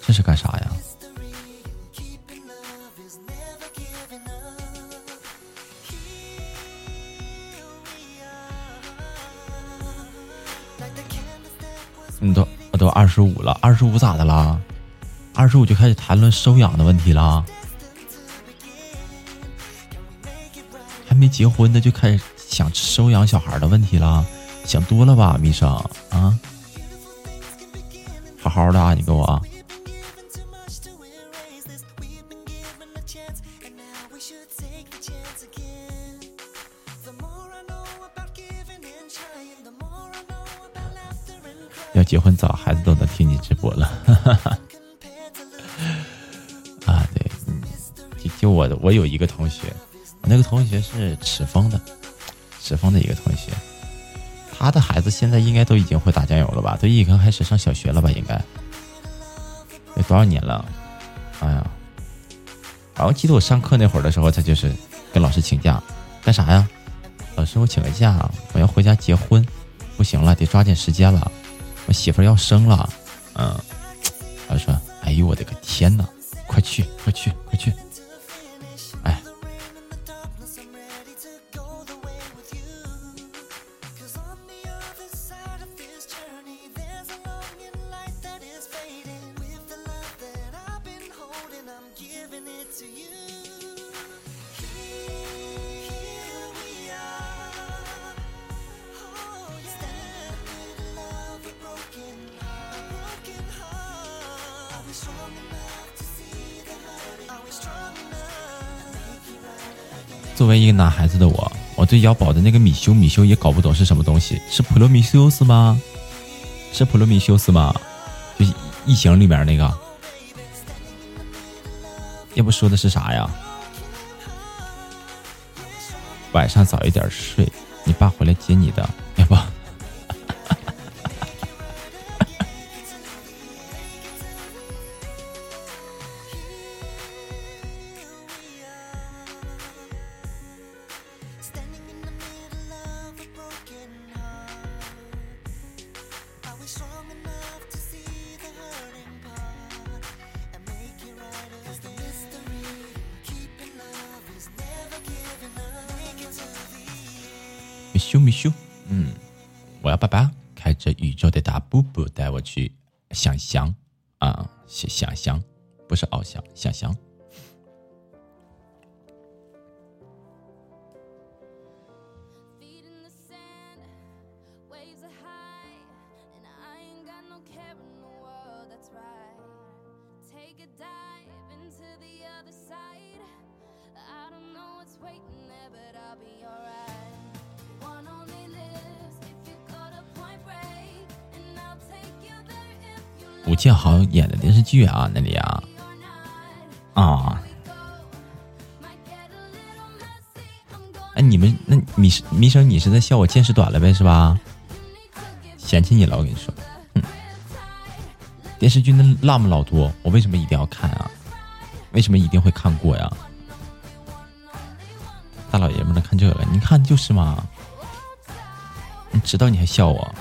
这是干啥呀？你都我都二十五了，二十五咋的了？二十五就开始谈论收养的问题了？还没结婚的就开始想收养小孩的问题了？想多了吧，米生啊？好好的啊，你给我啊。要结婚早，孩子都能听你直播了。啊，对，就就我我有一个同学，我那个同学是赤峰的，赤峰的一个同学，他的孩子现在应该都已经会打酱油了吧？都已经开始上小学了吧？应该有多少年了？哎呀，然后记得我上课那会儿的时候，他就是跟老师请假，干啥呀？老师，我请个假，我要回家结婚，不行了，得抓紧时间了。我媳妇儿要生了，嗯，他说：“哎呦，我的个天哪，快去，快去，快去！”，孩子的我，我对腰宝的那个米修米修也搞不懂是什么东西，是普罗米修斯吗？是普罗米修斯吗？就异形里面那个，要不说的是啥呀？晚上早一点睡，你爸回来接你的，啊，那里啊，啊，哎，你们那米米生，你是在笑我见识短了呗，是吧？嫌弃你了，我跟你说，哼，电视剧那那么老多，我为什么一定要看啊？为什么一定会看过呀？大老爷们的看这个，你看就是嘛，你知道你还笑我？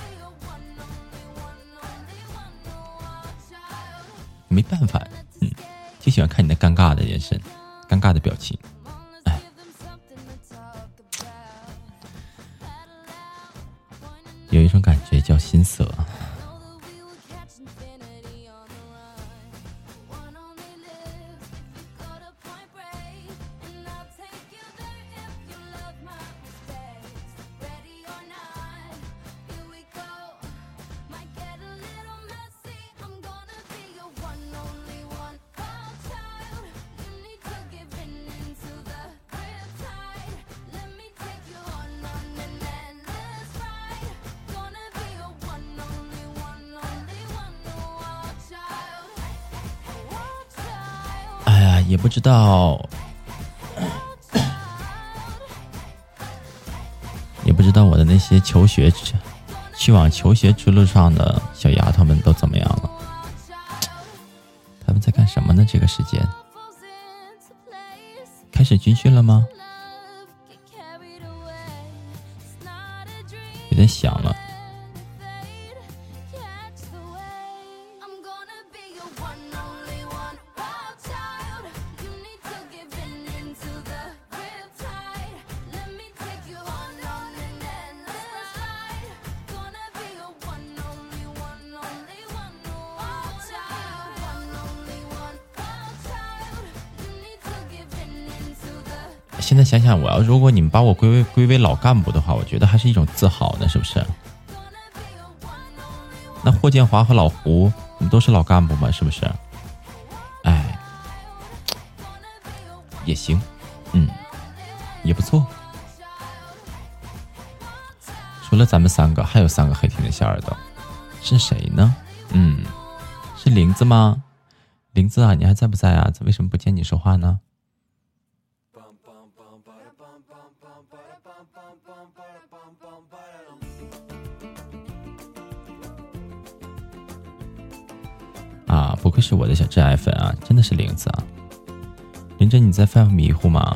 没办法，嗯，就喜欢看你那尴尬的眼神，尴尬的表情，也不知道，也不知道我的那些求学去往求学之路上的小丫头们都怎么样了？他们在干什么呢？这个时间开始军训了吗？有点响了。现在想想，我要如果你们把我归为归为老干部的话，我觉得还是一种自豪呢，是不是？那霍建华和老胡，你们都是老干部吗？是不是？哎，也行，嗯，也不错。除了咱们三个，还有三个黑天的小耳朵，是谁呢？嗯，是林子吗？林子啊，你还在不在啊？为什么不见你说话呢？愧是我的小挚爱粉啊，真的是玲子啊！林真，你在犯迷糊吗？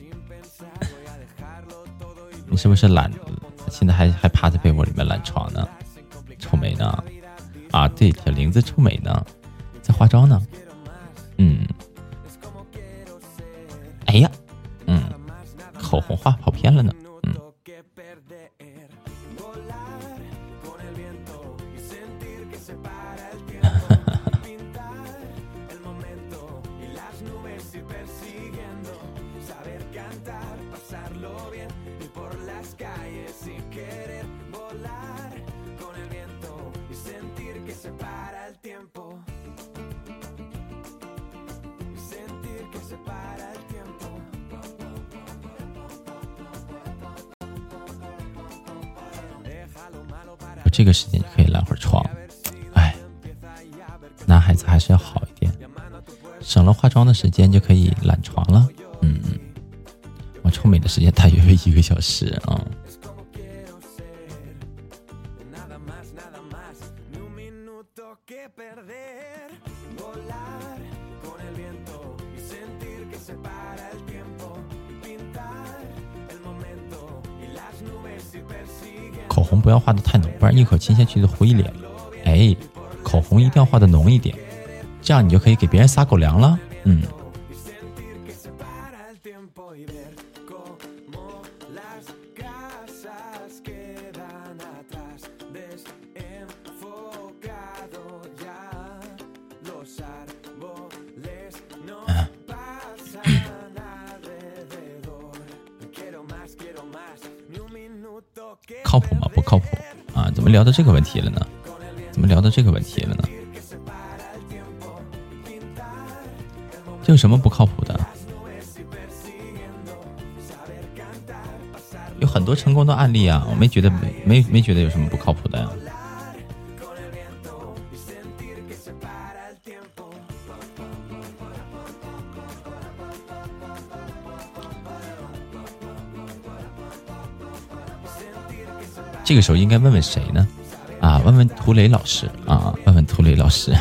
你是不是懒？现在还还趴在被窝里面懒床呢？臭美呢？啊，对，小玲子臭美呢，在化妆呢。嗯，哎呀，嗯，口红画跑偏了呢。的时间就可以懒床了。嗯嗯，我臭美的时间大约为一个小时啊。口红不要画的太浓，不然一口亲下去就灰脸。哎，口红一定要画的浓一点，这样你就可以给别人撒狗粮了。嗯。靠谱吗？不靠谱。啊，怎么聊到这个问题了呢？怎么聊到这个问题了呢？这有什么不靠谱的？有很多成功的案例啊，我没觉得没没没觉得有什么不靠谱的呀。这个时候应该问问谁呢？啊，问问涂磊老师啊，问问涂磊老师。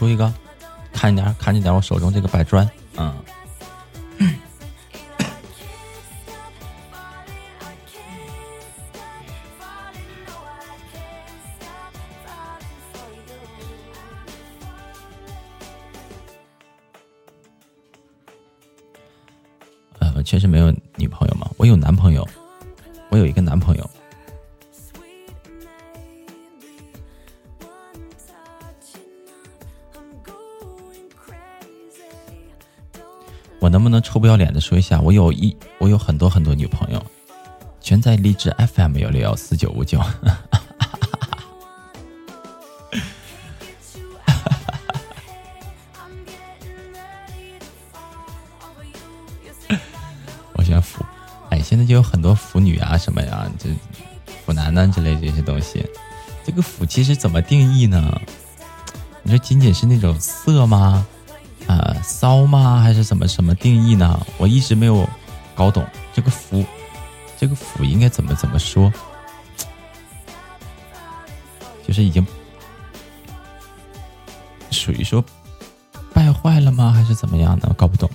出一个，看一点，看一点，我手中这个板砖，脸的说一下？我有一，我有很多很多女朋友，全在荔枝 FM 幺六幺四九五九。我喜欢腐，哎，现在就有很多腐女啊，什么呀，这腐男呢之类这些东西。这个腐其实怎么定义呢？你说仅仅是那种色吗？吗？还是怎么什么定义呢？我一直没有搞懂这个“腐”，这个“腐”应该怎么怎么说？就是已经属于说败坏了吗？还是怎么样的？搞不懂。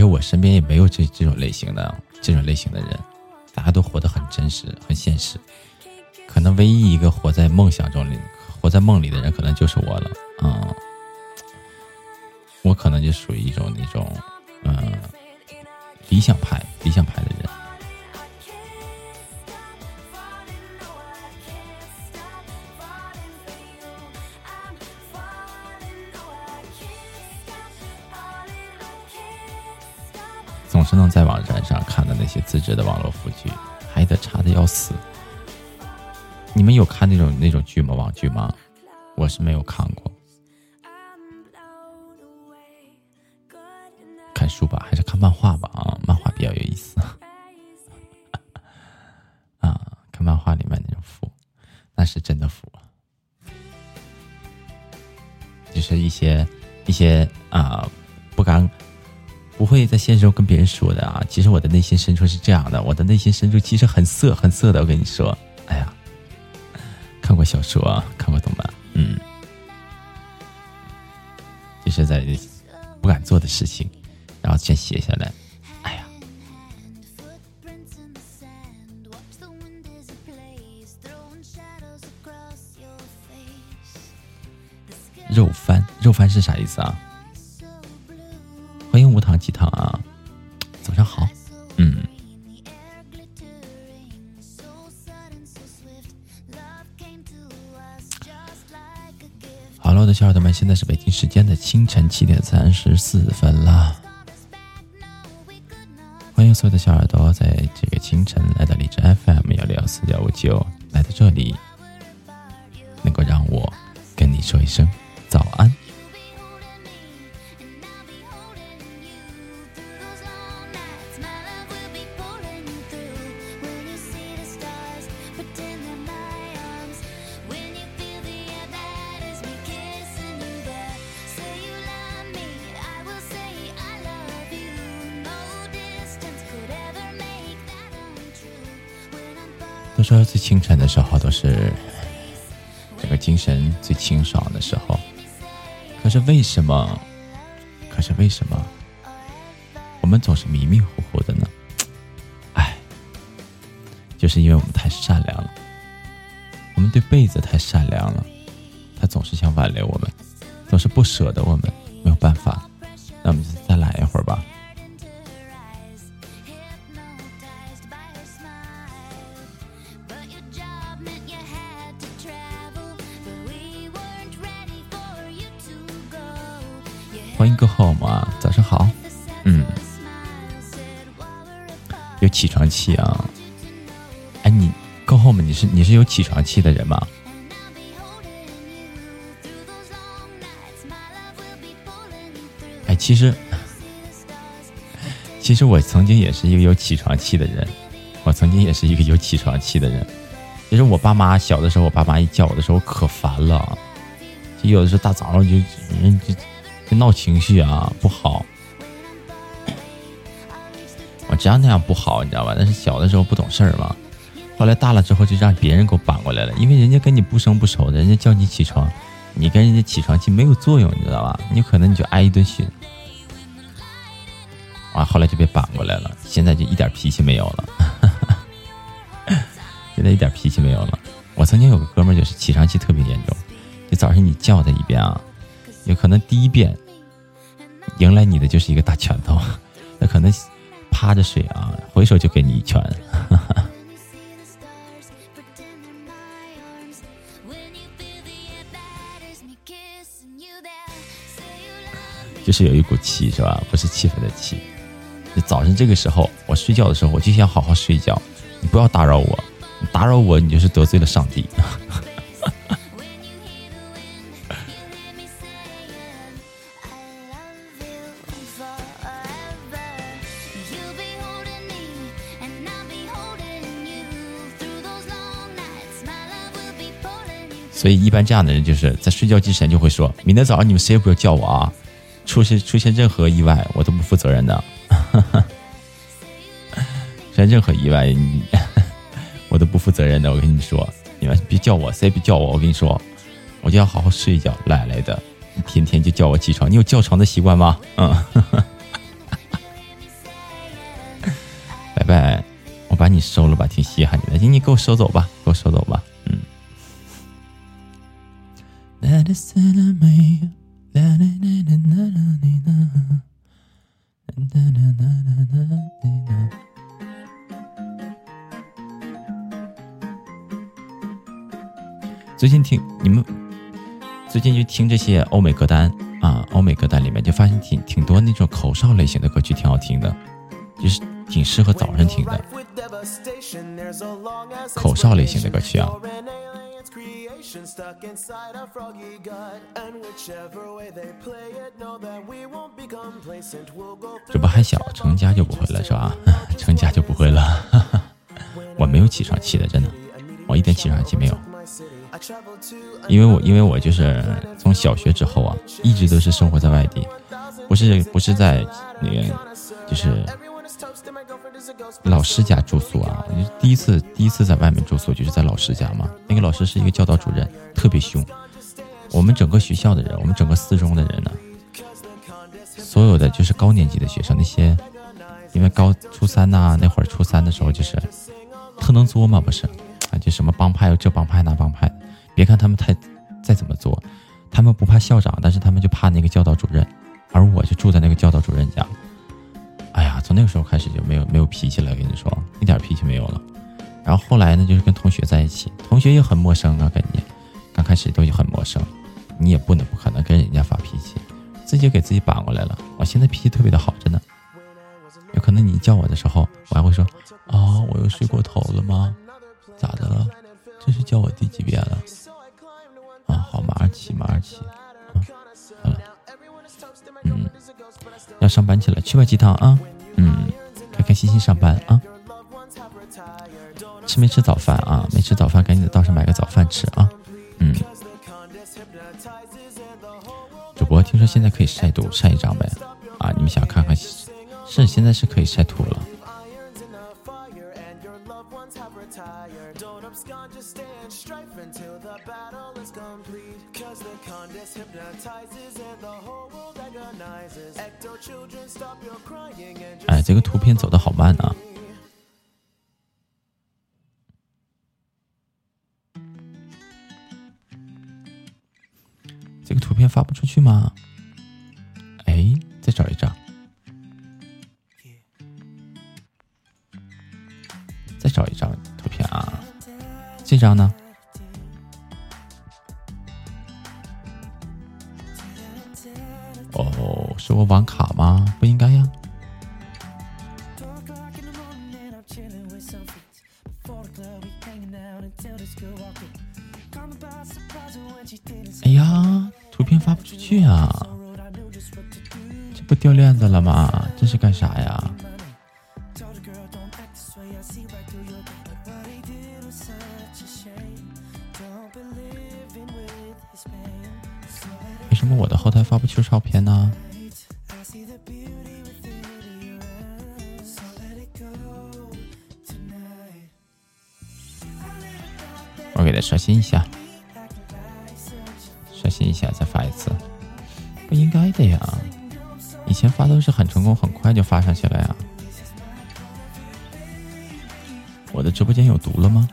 而且我身边也没有这这种类型的这种类型的人，大家都活得很真实、很现实。可能唯一一个活在梦想中里、活在梦里的人，可能就是我了。嗯，我可能就属于一种那种，嗯，理想派、理想的人。总是能在网站上看到那些自制的网络腐剧，还得差的要死。你们有看那种那种剧吗？网剧吗？我是没有看过。看书吧，还是看漫画吧？啊，漫画比较有意思。啊，看漫画里面那种腐，那是真的腐。就是一些一些，会在现实中跟别人说的啊！其实我的内心深处是这样的，我的内心深处其实很色很色的。我跟你说，哎呀，看过小说，看过动漫，嗯，就是在不敢做的事情，然后先写下来。哎呀，肉翻，肉翻是啥意思啊？一趟啊，早上好，嗯。好了，我的小耳朵们，现在是北京时间的清晨七点三十四分了。欢迎所有的小耳朵在这个清晨来到荔枝 FM 幺六幺四九五九，来到这里说最清晨的时候都是这个精神最清爽的时候，可是为什么？可是为什么我们总是迷迷糊糊的呢？哎，就是因为我们太善良了，我们对被子太善良了，他总是想挽留我们，总是不舍得我们，没有办法，起床气啊。哎，你 Go Home，你是你是有起床气的人吗？哎，其实 其实我曾经也是一个有起床气的人，我曾经也是一个有起床气的人。其实我爸妈小的时候，我爸妈一叫我的时候可烦了，就有的时候大早上就就。闹情绪啊，不好。我知道那样不好，你知道吧？但是小的时候不懂事儿嘛。后来大了之后，就让别人给我绑过来了。因为人家跟你不生不熟的，人家叫你起床，你跟人家起床气没有作用，你知道吧？你可能你就挨一顿训。啊，后来就被绑过来了，现在就一点脾气没有了。现在一点脾气没有了。我曾经有个哥们儿，就是起床气特别严重，就早上你叫他一遍啊。有可能第一遍迎来你的就是一个大拳头，那可能趴着睡啊，回手就给你一拳，就是有一股气是吧？不是气愤的气。就早晨这个时候，我睡觉的时候，我就想好好睡觉，你不要打扰我，打扰我，你就是得罪了上帝。所以一般这样的人就是在睡觉之前就会说：“明天早上你们谁也不要叫我啊！出现出现任何意外，我都不负责任的。出现任何意外，我都不负责任的。我跟你说，你们别叫我，谁也别叫我。我跟你说，我就要好好睡一觉。来来的，天天就叫我起床，你有叫床的习惯吗？嗯，拜拜，我把你收了吧，挺稀罕你的，你你给我收走吧，给我收走吧。”最近听你们，最近就听这些欧美歌单啊，欧美歌单里面就发现挺挺多那种口哨类型的歌曲，挺好听的，就是挺适合早上听的。口哨类型的歌曲啊。这不还小，成家就不会了是吧？成家就不会了。我没有起床气的，真的，我一点起床气没有。因为我因为我就是从小学之后啊，一直都是生活在外地，不是不是在那个就是。老师家住宿啊，第一次第一次在外面住宿就是在老师家嘛。那个老师是一个教导主任，特别凶。我们整个学校的人，我们整个四中的人呢，所有的就是高年级的学生，那些因为高初三呐，那会儿初三的时候就是特能作嘛，不是啊？就什么帮派这帮派那帮派，别看他们太再怎么作，他们不怕校长，但是他们就怕那个教导主任，而我就住在那个教导主任家。哎呀，从那个时候开始就没有没有脾气了，跟你说，一点脾气没有了。然后后来呢，就是跟同学在一起，同学也很陌生啊，跟你刚开始都很陌生，你也不能不可能跟人家发脾气，自己给自己绑过来了。我现在脾气特别的好，真的。有可能你叫我的时候，我还会说啊，我又睡过头了吗？咋的了？这是叫我第几遍了？啊，好，马二七，马二七，嗯，要上班去了，去吧，鸡汤啊，嗯，开开心心上班啊。吃没吃早饭啊？没吃早饭，赶紧到上买个早饭吃啊。嗯，主播听说现在可以晒图晒一张呗？啊，你们想看看？是现在是可以晒图了。哎，这个图片走的好慢啊！这个图片发不出去吗？哎，再找一张，这张呢？哦，是我网卡吗？不应该呀。哎呀！图片发不出去啊，这不掉链子了吗？这是干啥呀？修照片呢？我给他刷新一下。刷新一下再发一次，不应该的呀！以前发都是很成功，很快就发上去了呀。我的直播间有毒了吗？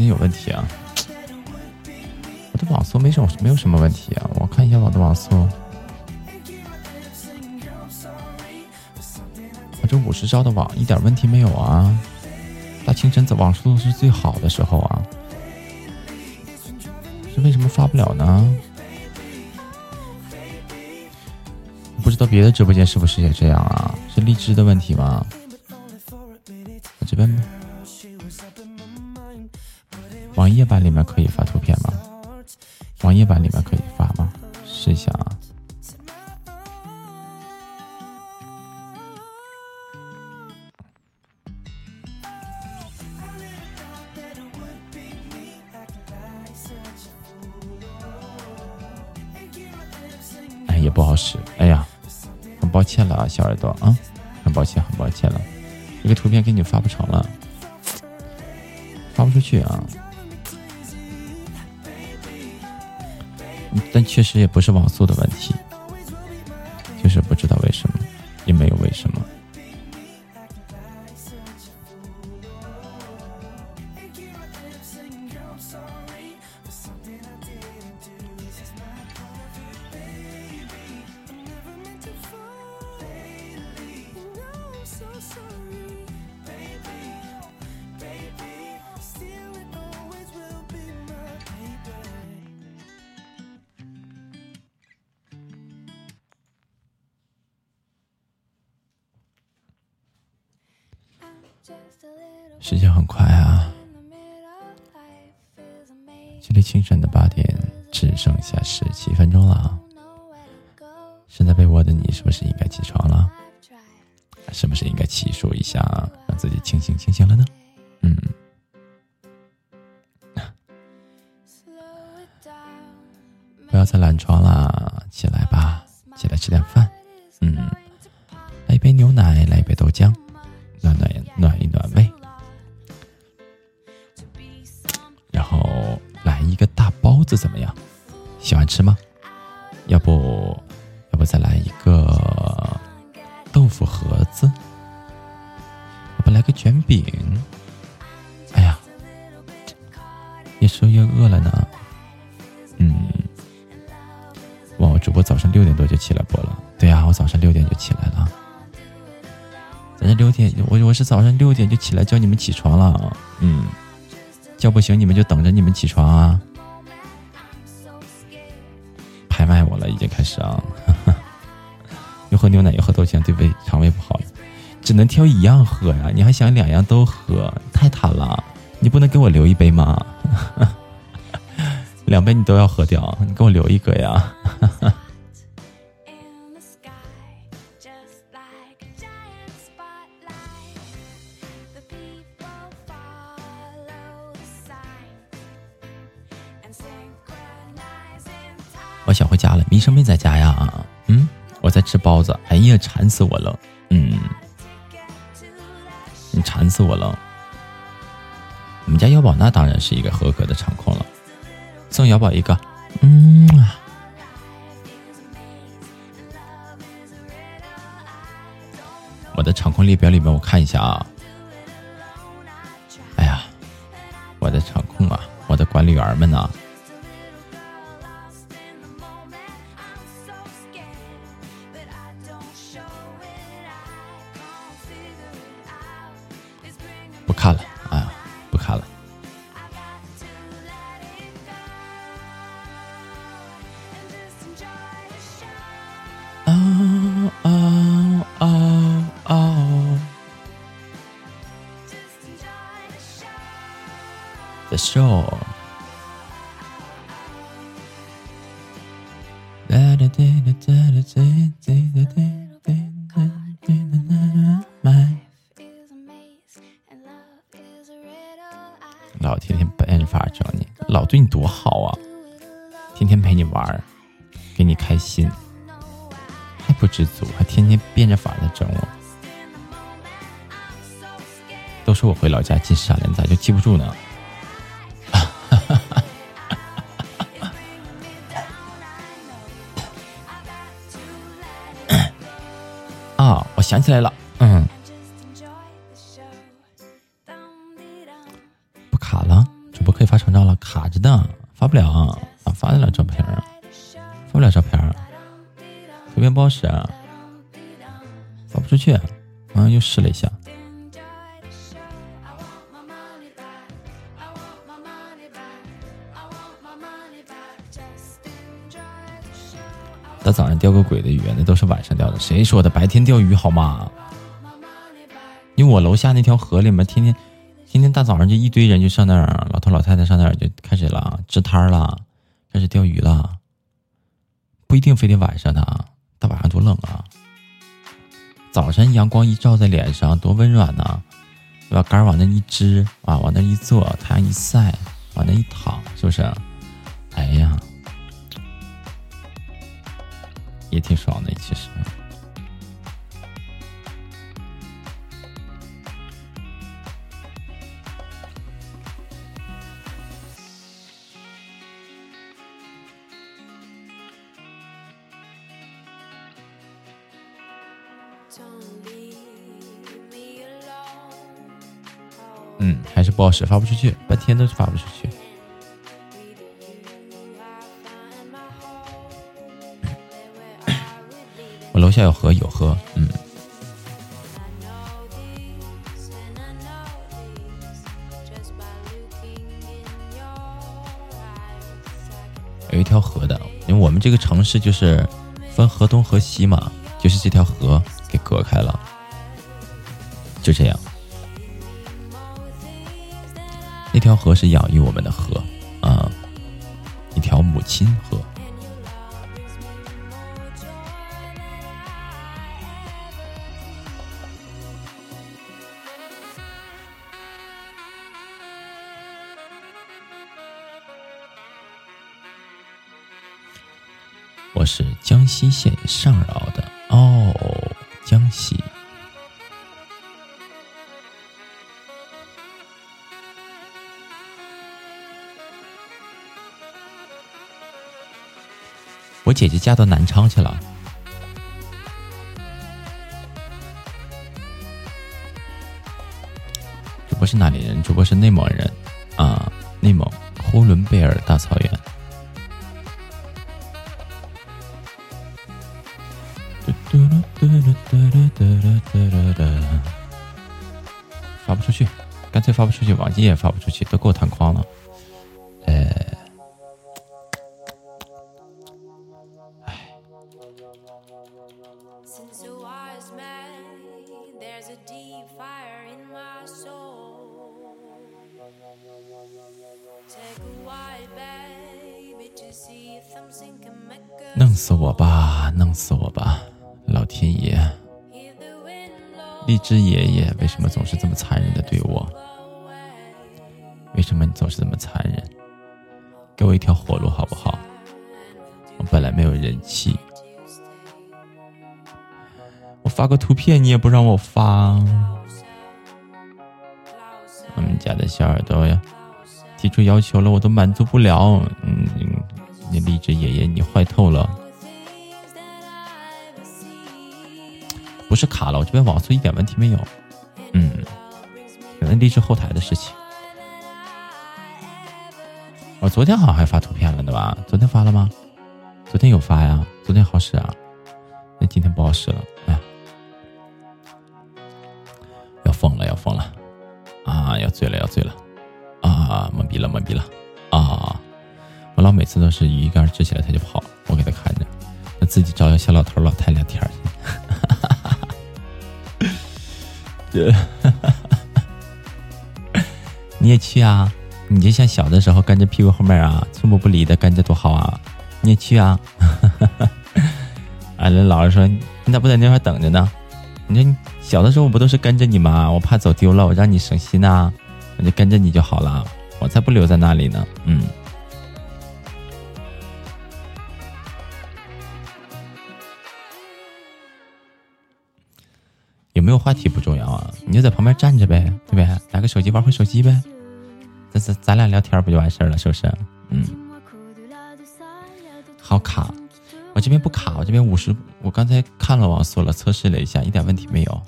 今天有问题啊！我的网速没什么，没有什么问题啊！我看一下我的网速，我这五十兆的网一点问题没有啊！大清晨的网速是最好的时候啊，这为什么发不了呢？不知道别的直播间是不是也这样啊？是荔枝的问题吗？网页版里面可以发吗？试一下啊。哎，也不好使。哎呀，很抱歉了啊，小耳朵啊，很抱歉，很抱歉了，这个图片给你发不成了，发不出去啊。但确实也不是网速的问题，起来叫你们起床了。嗯，叫不醒你们就等着你们起床啊。拍卖我了，已经开始啊。又喝牛奶又喝豆浆，对胃肠胃不好，只能挑一样喝呀！你还想两样都喝，太贪了！你不能给我留一杯吗？两杯你都要喝掉，你给我留一个呀！想回家了，迷生没在家呀？嗯。我在吃包子，哎呀，馋死我了！嗯，你馋死我了。我们家瑶宝那当然是一个合格的场控了，送瑶宝一个。嗯，我的场控列表里面我看一下啊。哎呀，我的场控啊，我的管理员们呐。，The show。老天天变着法整你，老对你多好啊！天天陪你玩，给你开心，还不知足，还天天变着法的整我。都说我回老家记傻脸，咋就记不住呢？想起来了。嗯，不卡了，主播可以发长照了，卡着的，发不了啊，发得了照片啊，发不了照片，图片不好使，发不出去，嗯，又试了一下，大早上钓个鬼的鱼，那都是晚上钓的，谁说的？白天钓鱼好吗？因为我楼下那条河里面天天。天天大早上就一堆人就上那儿，老头老太太上那儿就开始了支摊儿了，开始钓鱼了。不一定非得晚上的，大晚上多冷啊！早晨阳光一照在脸上，多温暖呐，对吧？杆往那一支啊，往那一坐，太阳一晒，往那一躺，是不是？哎呀，也挺爽的，其实。嗯，还是不好使，发不出去，半天都发不出去。我楼下有河，有河，嗯，有一条河的，因为我们这个城市就是分河东河西嘛，就是这条河给隔开了，就这样。那条河是养育我们的河，啊，一条母亲河。我是江西县上饶的哦，江西。我姐姐嫁到南昌去了。主播是哪里人？主播是内蒙人啊，内蒙呼伦贝尔大草原。发不出去，网易也发不出去，都给我弹框了。也不让我发。我们家的小耳朵呀，提出要求了，我都满足不了。嗯。你励志爷爷，你坏透了！不是卡了，我这边网速一点问题没有。嗯，可能励志后台的事情。我昨天好像还发图片了的吧？昨天发了吗？昨天有发呀，昨天好使啊。那今天不好使了，哎，疯了，要疯了！啊，要醉了，要醉了！啊，懵逼了，懵逼了！啊！我老每次都是鱼竿支起来他就跑，我给他看着，他自己找个小老头老太聊天去。你也去啊？你就像小的时候跟着屁股后面啊，寸步不离的跟着多好啊！你也去啊？俺 那老师说你咋不在那块等着呢？你说你小的时候我不都是跟着你吗？我怕走丢了，我让你省心呐，我就跟着你就好了，我才不留在那里呢。嗯。有没有话题不重要啊，你就在旁边站着呗，对不对？拿个手机玩会手机呗，咱咱咱俩聊天不就完事儿了，是不是？嗯。好卡，我这边不卡，我这边五十，我刚才看了网速了，测试了一下，一点问题没有。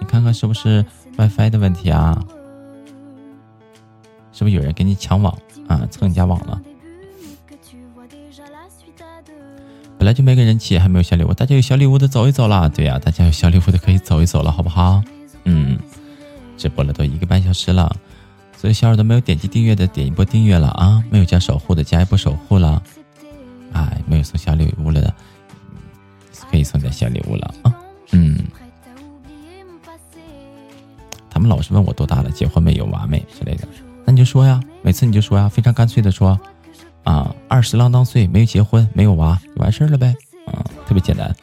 你看看是不是 WiFi 的问题啊？是不是有人给你抢网啊？蹭你家网了？本来就没个人气，还没有小礼物，大家有小礼物的走一走啦。对呀，大家有小礼物的可以走一走了，好不好？嗯，直播了都一个半小时了，所以小耳朵没有点击订阅的点一波订阅了啊，没有加守护的加一波守护了，哎，没有送小礼物了可以送点小礼物了啊。嗯，他们老是问我多大了，结婚没有，娃没之类的，那你就说呀，每次你就说呀，非常干脆的说。啊，二十郎当岁，没有结婚，没有娃，就完事儿了呗。啊，特别简单。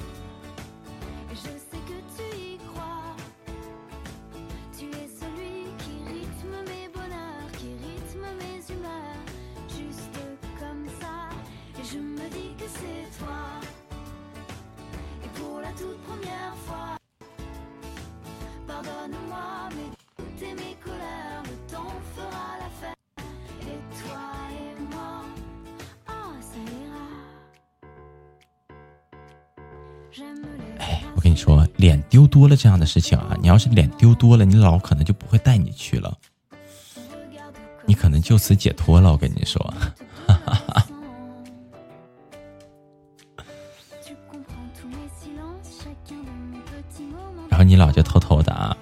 这样的事情啊！你要是脸丢多了，你老可能就不会带你去了，你可能就此解脱了。我跟你说，哈 哈然后你老就偷偷的啊，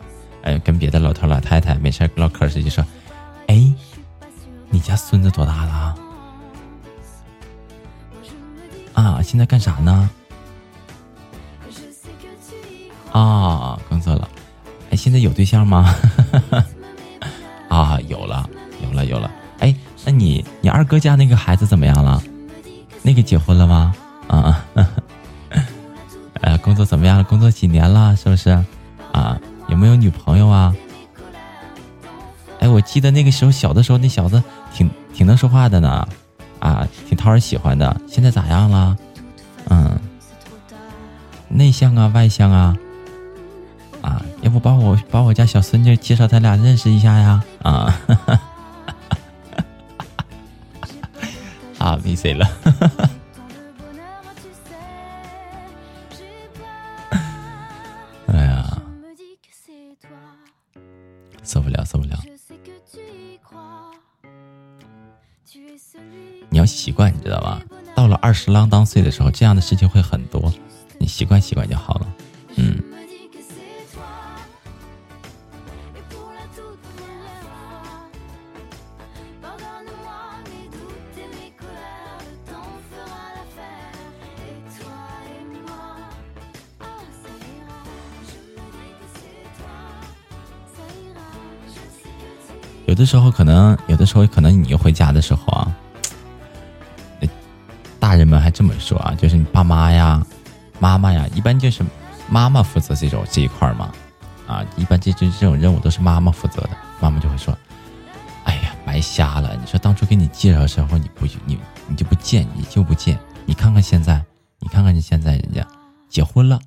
哎，跟别的老头老太太没事唠嗑时就说：“哎，你家孙子多大了？啊，现在干啥呢？”啊，现在有对象吗？啊，有了，有了，有了。哎，那你你二哥家那个孩子怎么样了？那个结婚了吗？啊，呃，工作怎么样了？工作几年了？是不是？啊，有没有女朋友啊？哎，我记得那个时候小的时候，那小子挺挺能说话的呢，啊，挺讨人喜欢的。现在咋样了？嗯，内向啊，外向啊？啊，要不把我把我家小孙女介绍他俩认识一下呀？啊，啊，没谁了。哎呀，受不了，受不了。你要习惯，你知道吧？到了二十啷当岁的时候，这样的事情会很多，你习惯习惯就好了。嗯。有的时候可能，有的时候可能你回家的时候啊，大人们还这么说啊，就是你爸妈呀、妈妈呀，一般就是妈妈负责这种这一块嘛，啊，一般这这这种任务都是妈妈负责的，妈妈就会说：“哎呀，白瞎了！你说当初给你介绍的时候，你不你你就不见，你就不见，你看看现在，你看看你现在人家结婚了，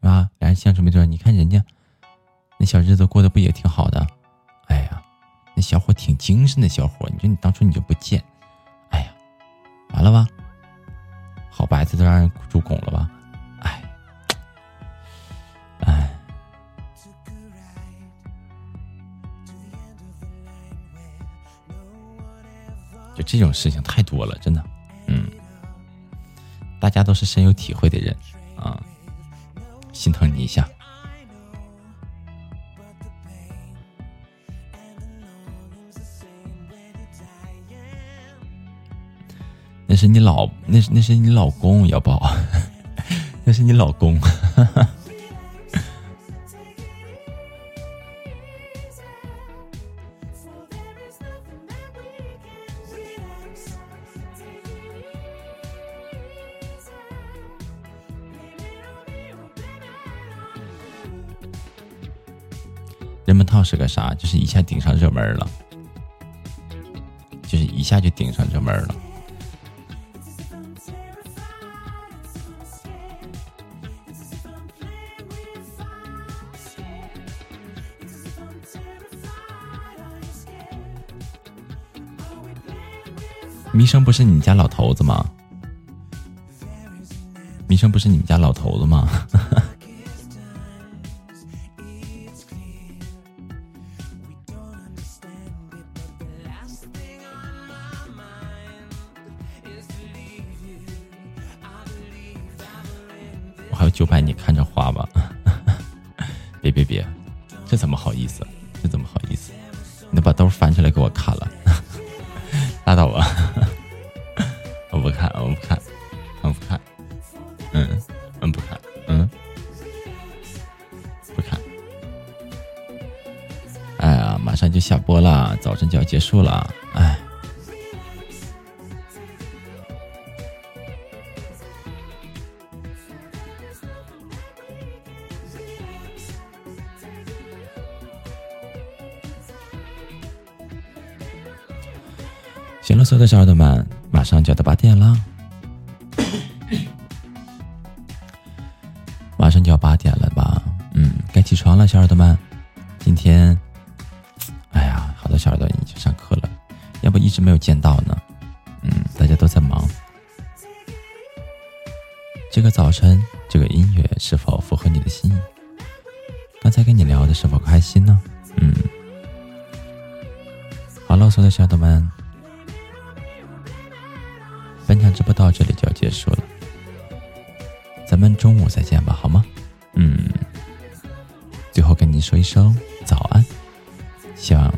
啊，两人相处没多久，你看人家那小日子过得不也挺好的？”哎呀那小伙挺精神的小伙，你说你当初你就不见，哎呀，完了吧？好白菜都让人猪拱了吧？哎，哎，就这种事情太多了，真的，嗯，大家都是深有体会的人啊，心疼你一下。那是你老，那是那是你老公，要宝，那是你老公。人们套是个啥？就是一下顶上热门了，就是一下就顶上热门了。弥生不是你家老头子吗？迷生不是你们家老头子吗？所有的小耳朵们。马上就要到八点了，马上就要八点了吧？嗯，该起床了，小耳朵们。今天，哎呀，好多小耳朵已经上课了，要不一直没有见到呢。嗯，大家都在忙。这个早晨，这个音乐是否符合你的心意？刚才跟你聊的是否开心呢？嗯，好了，所有的小耳朵们。直播到这里就要结束了，咱们中午再见吧，好吗？嗯，最后跟你说一声早安，希望